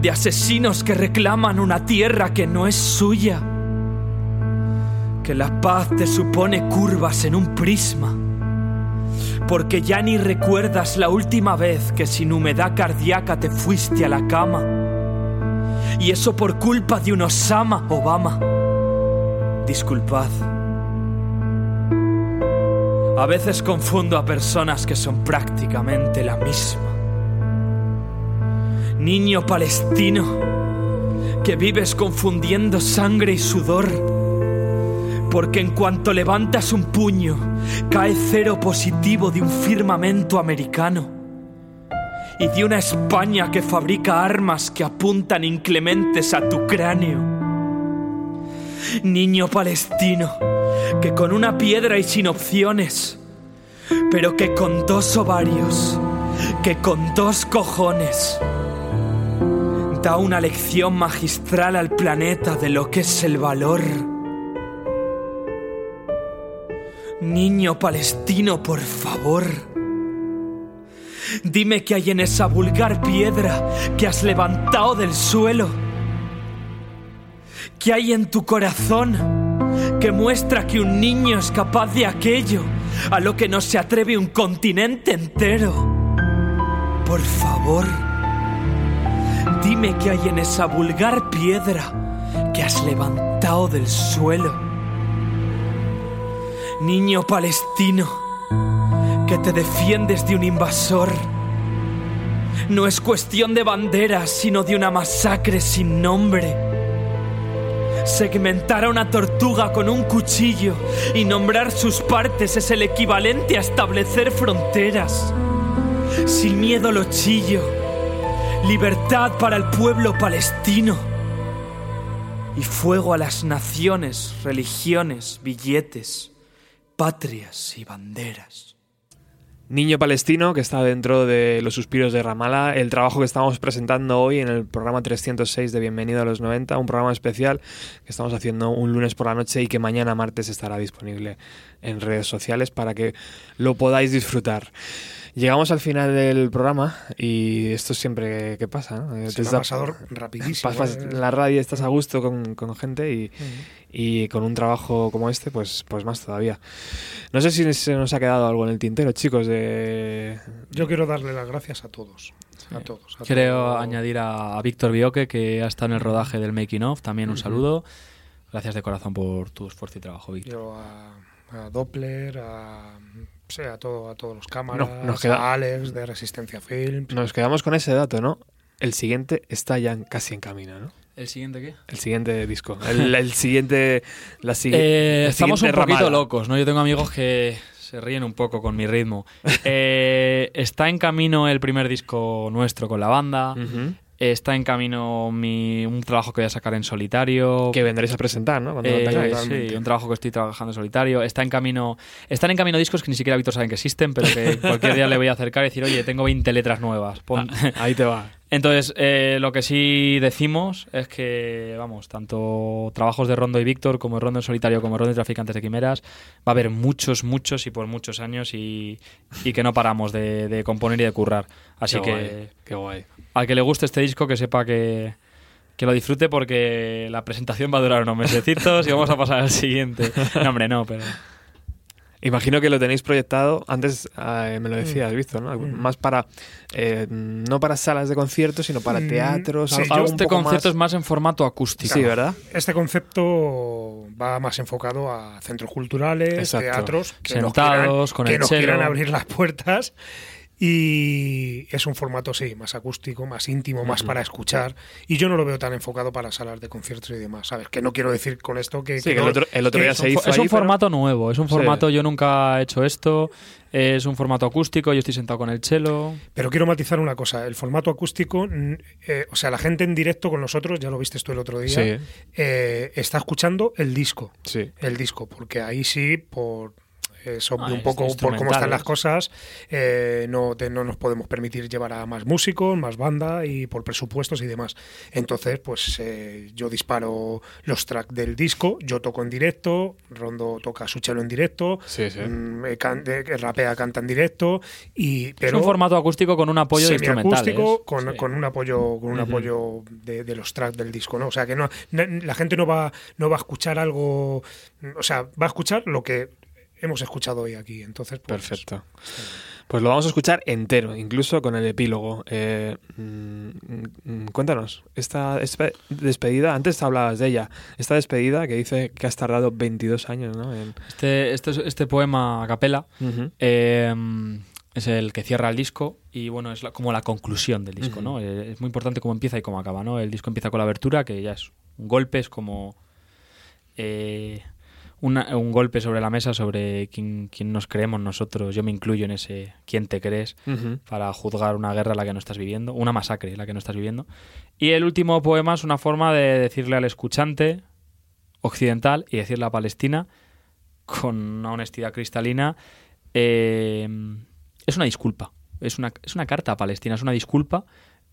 de asesinos que reclaman una tierra que no es suya, que la paz te supone curvas en un prisma, porque ya ni recuerdas la última vez que sin humedad cardíaca te fuiste a la cama, y eso por culpa de un Osama Obama. Disculpad. A veces confundo a personas que son prácticamente la misma. Niño palestino, que vives confundiendo sangre y sudor, porque en cuanto levantas un puño, cae cero positivo de un firmamento americano y de una España que fabrica armas que apuntan inclementes a tu cráneo. Niño palestino, que con una piedra y sin opciones, pero que con dos ovarios, que con dos cojones, da una lección magistral al planeta de lo que es el valor. Niño palestino, por favor. Dime qué hay en esa vulgar piedra que has levantado del suelo. ¿Qué hay en tu corazón que muestra que un niño es capaz de aquello a lo que no se atreve un continente entero? Por favor, dime qué hay en esa vulgar piedra que has levantado del suelo. Niño palestino, que te defiendes de un invasor. No es cuestión de banderas, sino de una masacre sin nombre. Segmentar a una tortuga con un cuchillo y nombrar sus partes es el equivalente a establecer fronteras. Sin miedo lo chillo. Libertad para el pueblo palestino. Y fuego a las naciones, religiones, billetes, patrias y banderas. Niño Palestino, que está dentro de Los Suspiros de Ramala, el trabajo que estamos presentando hoy en el programa 306 de Bienvenido a los 90, un programa especial que estamos haciendo un lunes por la noche y que mañana martes estará disponible en redes sociales para que lo podáis disfrutar. Llegamos al final del programa y esto siempre que pasa, ¿no? Se me ha pasado rapidísimo. Pasas ¿eh? la radio, estás a gusto con, con gente y, y con un trabajo como este, pues, pues más todavía. No sé si se nos ha quedado algo en el tintero, chicos, de... Yo quiero darle las gracias a todos. A todos. a Quiero todos. añadir a, a Víctor Bioque, que ha estado en el rodaje del Making of, también un saludo. Gracias de corazón por tu esfuerzo y trabajo, Víctor. Yo a, a Doppler, a, sí, a, todo, a todos los cámaras, No, nos queda- a Alex de Resistencia Films. Nos quedamos con ese dato, ¿no? El siguiente está ya en- casi en camino, ¿no? ¿El siguiente qué? El siguiente disco. El, el siguiente... La sigui- Eh, la estamos un siguiente poquito ramada. locos, ¿no? Yo tengo amigos que se ríen un poco con mi ritmo. Eh, está en camino el primer disco nuestro con la banda. Ujú. Está en camino mi, un trabajo que voy a sacar en solitario. Que vendréis a presentar, ¿no? Cuando lo Eh, tengáis. sí, un trabajo que estoy trabajando en solitario. Está en camino, están en camino discos que ni siquiera Víctor saben que existen, pero que cualquier día le voy a acercar y decir, oye, tengo 20 letras nuevas. pon". Ah, ahí te va. Entonces, eh, lo que sí decimos es que, vamos, tanto trabajos de Rondo y Víctor, como Rondo en solitario, como Rondo y Traficantes de Quimeras, va a haber muchos, muchos y por muchos años y, y que no paramos de, de componer y de currar. Así Qué que guay, qué guay. Al que le guste este disco, que sepa que, que lo disfrute porque la presentación va a durar unos mesecitos y vamos a pasar al siguiente. No, hombre, no, pero... Imagino que lo tenéis proyectado, antes eh, me lo Mm. decías, visto, ¿no? Más para, eh, no para salas de conciertos, sino para Mm, teatros, sí, algo, yo Este poco concierto más... es más en formato acústico. Sí, ¿verdad? Este concepto va más enfocado a centros culturales, Exacto. teatros, que nos Sentados, quieran, con que el nos quieran abrir las puertas. Y es un formato, sí, más acústico, más íntimo, más para escuchar. Y yo no lo veo tan enfocado para salas de conciertos y demás, ¿sabes? Que no quiero decir con esto que... Sí, que que el otro, el otro que día se hizo Es un pero- formato nuevo, es un Sí. formato, yo nunca he hecho esto, es un formato acústico, yo estoy sentado con el chelo. Pero quiero matizar una cosa, el formato acústico, eh, o sea, la gente en directo con nosotros, ya lo viste tú el otro día, Sí. eh, está escuchando el disco, Sí. el disco, porque ahí sí, por es obvio Ah, un poco por cómo están las cosas, eh, no, te- no nos podemos permitir llevar a más músicos, más banda y por presupuestos y demás. Entonces, pues eh, yo disparo los tracks del disco, yo toco en directo, Rondo toca su cello en directo, Sí, sí. mm, eh, can- eh, rapea, canta en directo, y, pero es un formato acústico con un apoyo semiacústico con, Sí. con un apoyo con un apoyo de, de los tracks del disco no o sea que no- la gente no va no va a escuchar algo o sea va a escuchar lo que hemos escuchado hoy aquí entonces pues, Perfecto. Pues lo vamos a escuchar entero, incluso con el epílogo. Eh, mm, mm, cuéntanos, esta espe- despedida, antes hablabas de ella, esta despedida que dice que has tardado 22 años, ¿no? En- Este, este, este poema a capela eh, es el que cierra el disco y bueno, es la- como la conclusión del disco. ¿no? Eh, es muy importante cómo empieza y cómo acaba, ¿no? El disco empieza con la abertura, que ya es un golpe, es como eh, una- un golpe sobre la mesa sobre quién, quién nos creemos nosotros, yo me incluyo en ese quién te crees, para juzgar una guerra la que no estás viviendo, una masacre la que no estás viviendo. Y el último poema es una forma de decirle al escuchante occidental y decirle a Palestina con una honestidad cristalina, eh, es una disculpa, es una, es una carta a Palestina, es una disculpa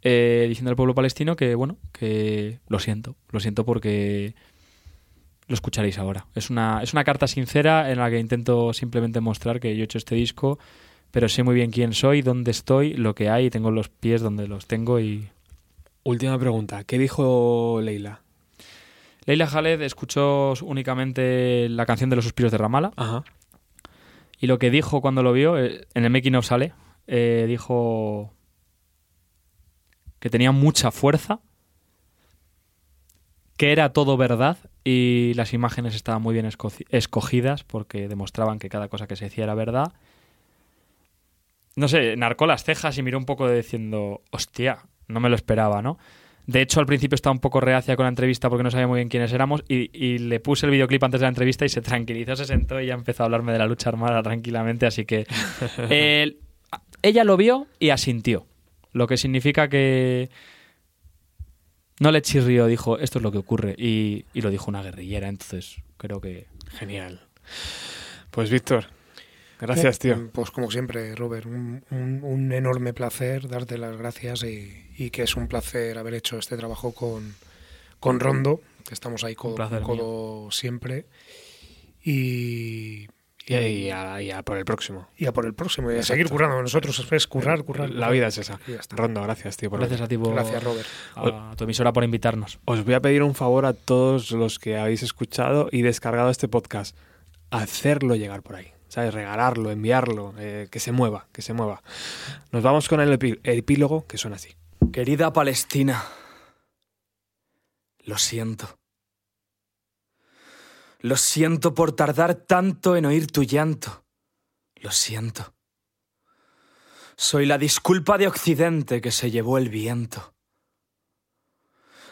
eh, diciendo al pueblo palestino que, bueno, que lo siento, lo siento porque lo escucharéis ahora. Es una, es una carta sincera en la que intento simplemente mostrar que yo he hecho este disco, pero sé muy bien quién soy, dónde estoy, lo que hay, y tengo los pies donde los tengo y... Última pregunta, ¿qué dijo Leila? Leila Khaled escuchó únicamente la canción de los suspiros de Ramala Ajá. y lo que dijo cuando lo vio, eh, en el making of sale, eh, dijo que tenía mucha fuerza, que era todo verdad y las imágenes estaban muy bien esco- escogidas porque demostraban que cada cosa que se decía era verdad. No sé, narcó las cejas y miró un poco de diciendo, hostia, no me lo esperaba, ¿no? De hecho, al principio estaba un poco reacia con la entrevista porque no sabía muy bien quiénes éramos y, y le puse el videoclip antes de la entrevista y se tranquilizó, se sentó y ya empezó a hablarme de la lucha armada tranquilamente. Así que eh, ella lo vio y asintió, lo que significa que no le chirrió, dijo, esto es lo que ocurre y, y lo dijo una guerrillera, entonces creo que... Genial. Pues Víctor, gracias, tío. Pues como siempre, Robert, un, un- un enorme placer darte las gracias y, y que es un placer haber hecho este trabajo con, con Rondo, que estamos ahí codo, codo siempre. Y, Y, y a, y a por el próximo. y a por el próximo, y a seguir currando. Nosotros es currar, currar. La vida es esa. Rondo, gracias, tío. Por Gracias a ti por- Gracias, Robert. a tu emisora por invitarnos. Os voy a pedir un favor a todos los que habéis escuchado y descargado este podcast. Hacerlo llegar por ahí. ¿Sabes? Regalarlo, enviarlo, eh, que se mueva, que se mueva. Nos vamos con el epílogo que suena así. Querida Palestina, lo siento. Lo siento por tardar tanto en oír tu llanto. Lo siento. Soy la disculpa de Occidente que se llevó el viento.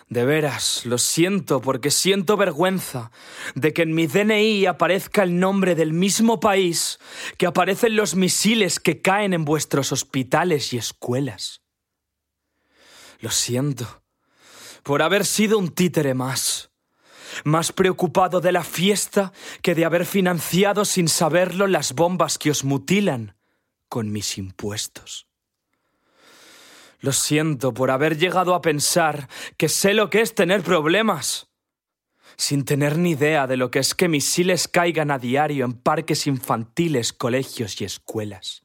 De veras, lo siento porque siento vergüenza de que en mi DNI aparezca el nombre del mismo país que aparecen los misiles que caen en vuestros hospitales y escuelas. Lo siento por haber sido un títere más, más preocupado de la fiesta que de haber financiado sin saberlo las bombas que os mutilan con mis impuestos. Lo siento por haber llegado a pensar que sé lo que es tener problemas, sin tener ni idea de lo que es que misiles caigan a diario en parques infantiles, colegios y escuelas.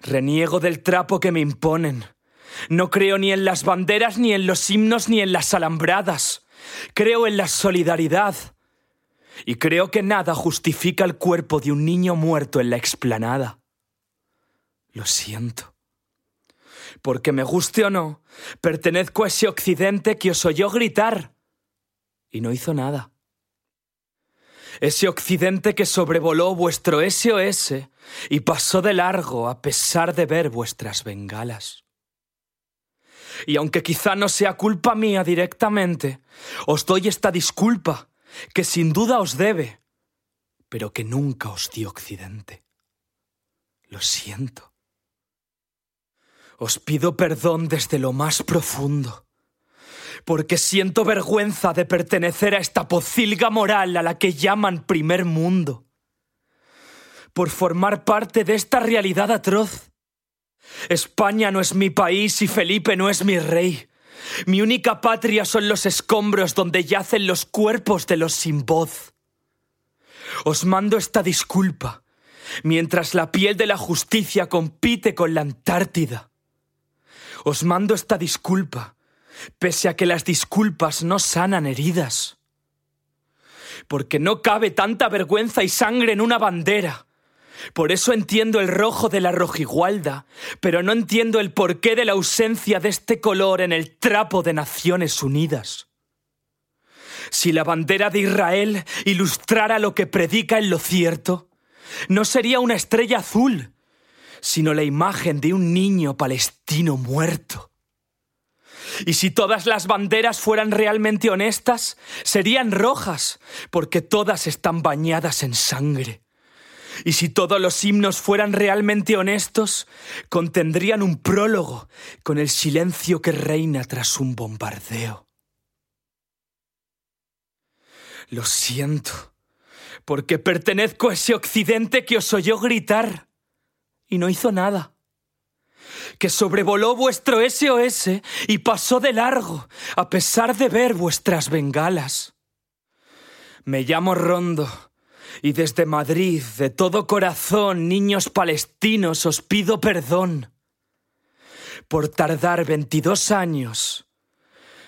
Reniego del trapo que me imponen. No creo ni en las banderas, ni en los himnos, ni en las alambradas. Creo en la solidaridad. Y creo que nada justifica el cuerpo de un niño muerto en la explanada. Lo siento. Porque me guste o no, pertenezco a ese occidente que os oyó gritar y no hizo nada. Ese occidente que sobrevoló vuestro SOS y pasó de largo a pesar de ver vuestras bengalas. Y aunque quizá no sea culpa mía directamente, os doy esta disculpa, que sin duda os debe, pero que nunca os dio Occidente. Lo siento. Os pido perdón desde lo más profundo, porque siento vergüenza de pertenecer a esta pocilga moral a la que llaman primer mundo, por formar parte de esta realidad atroz. España no es mi país y Felipe no es mi rey. Mi única patria son los escombros donde yacen los cuerpos de los sin voz. Os mando esta disculpa, mientras la piel de la justicia compite con la Antártida. Os mando esta disculpa, pese a que las disculpas no sanan heridas. Porque no cabe tanta vergüenza y sangre en una bandera. Por eso entiendo el rojo de la rojigualda, pero no entiendo el porqué de la ausencia de este color en el trapo de Naciones Unidas. Si la bandera de Israel ilustrara lo que predica en lo cierto, no sería una estrella azul, sino la imagen de un niño palestino muerto. Y si todas las banderas fueran realmente honestas, serían rojas, porque todas están bañadas en sangre. Y si todos los himnos fueran realmente honestos, contendrían un prólogo con el silencio que reina tras un bombardeo. Lo siento, porque pertenezco a ese occidente que os oyó gritar y no hizo nada. Que sobrevoló vuestro SOS y pasó de largo, a pesar de ver vuestras bengalas. Me llamo Rondo, y desde Madrid, de todo corazón, niños palestinos, os pido perdón por tardar 22 años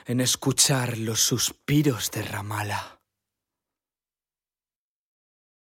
en escuchar los suspiros de Ramala.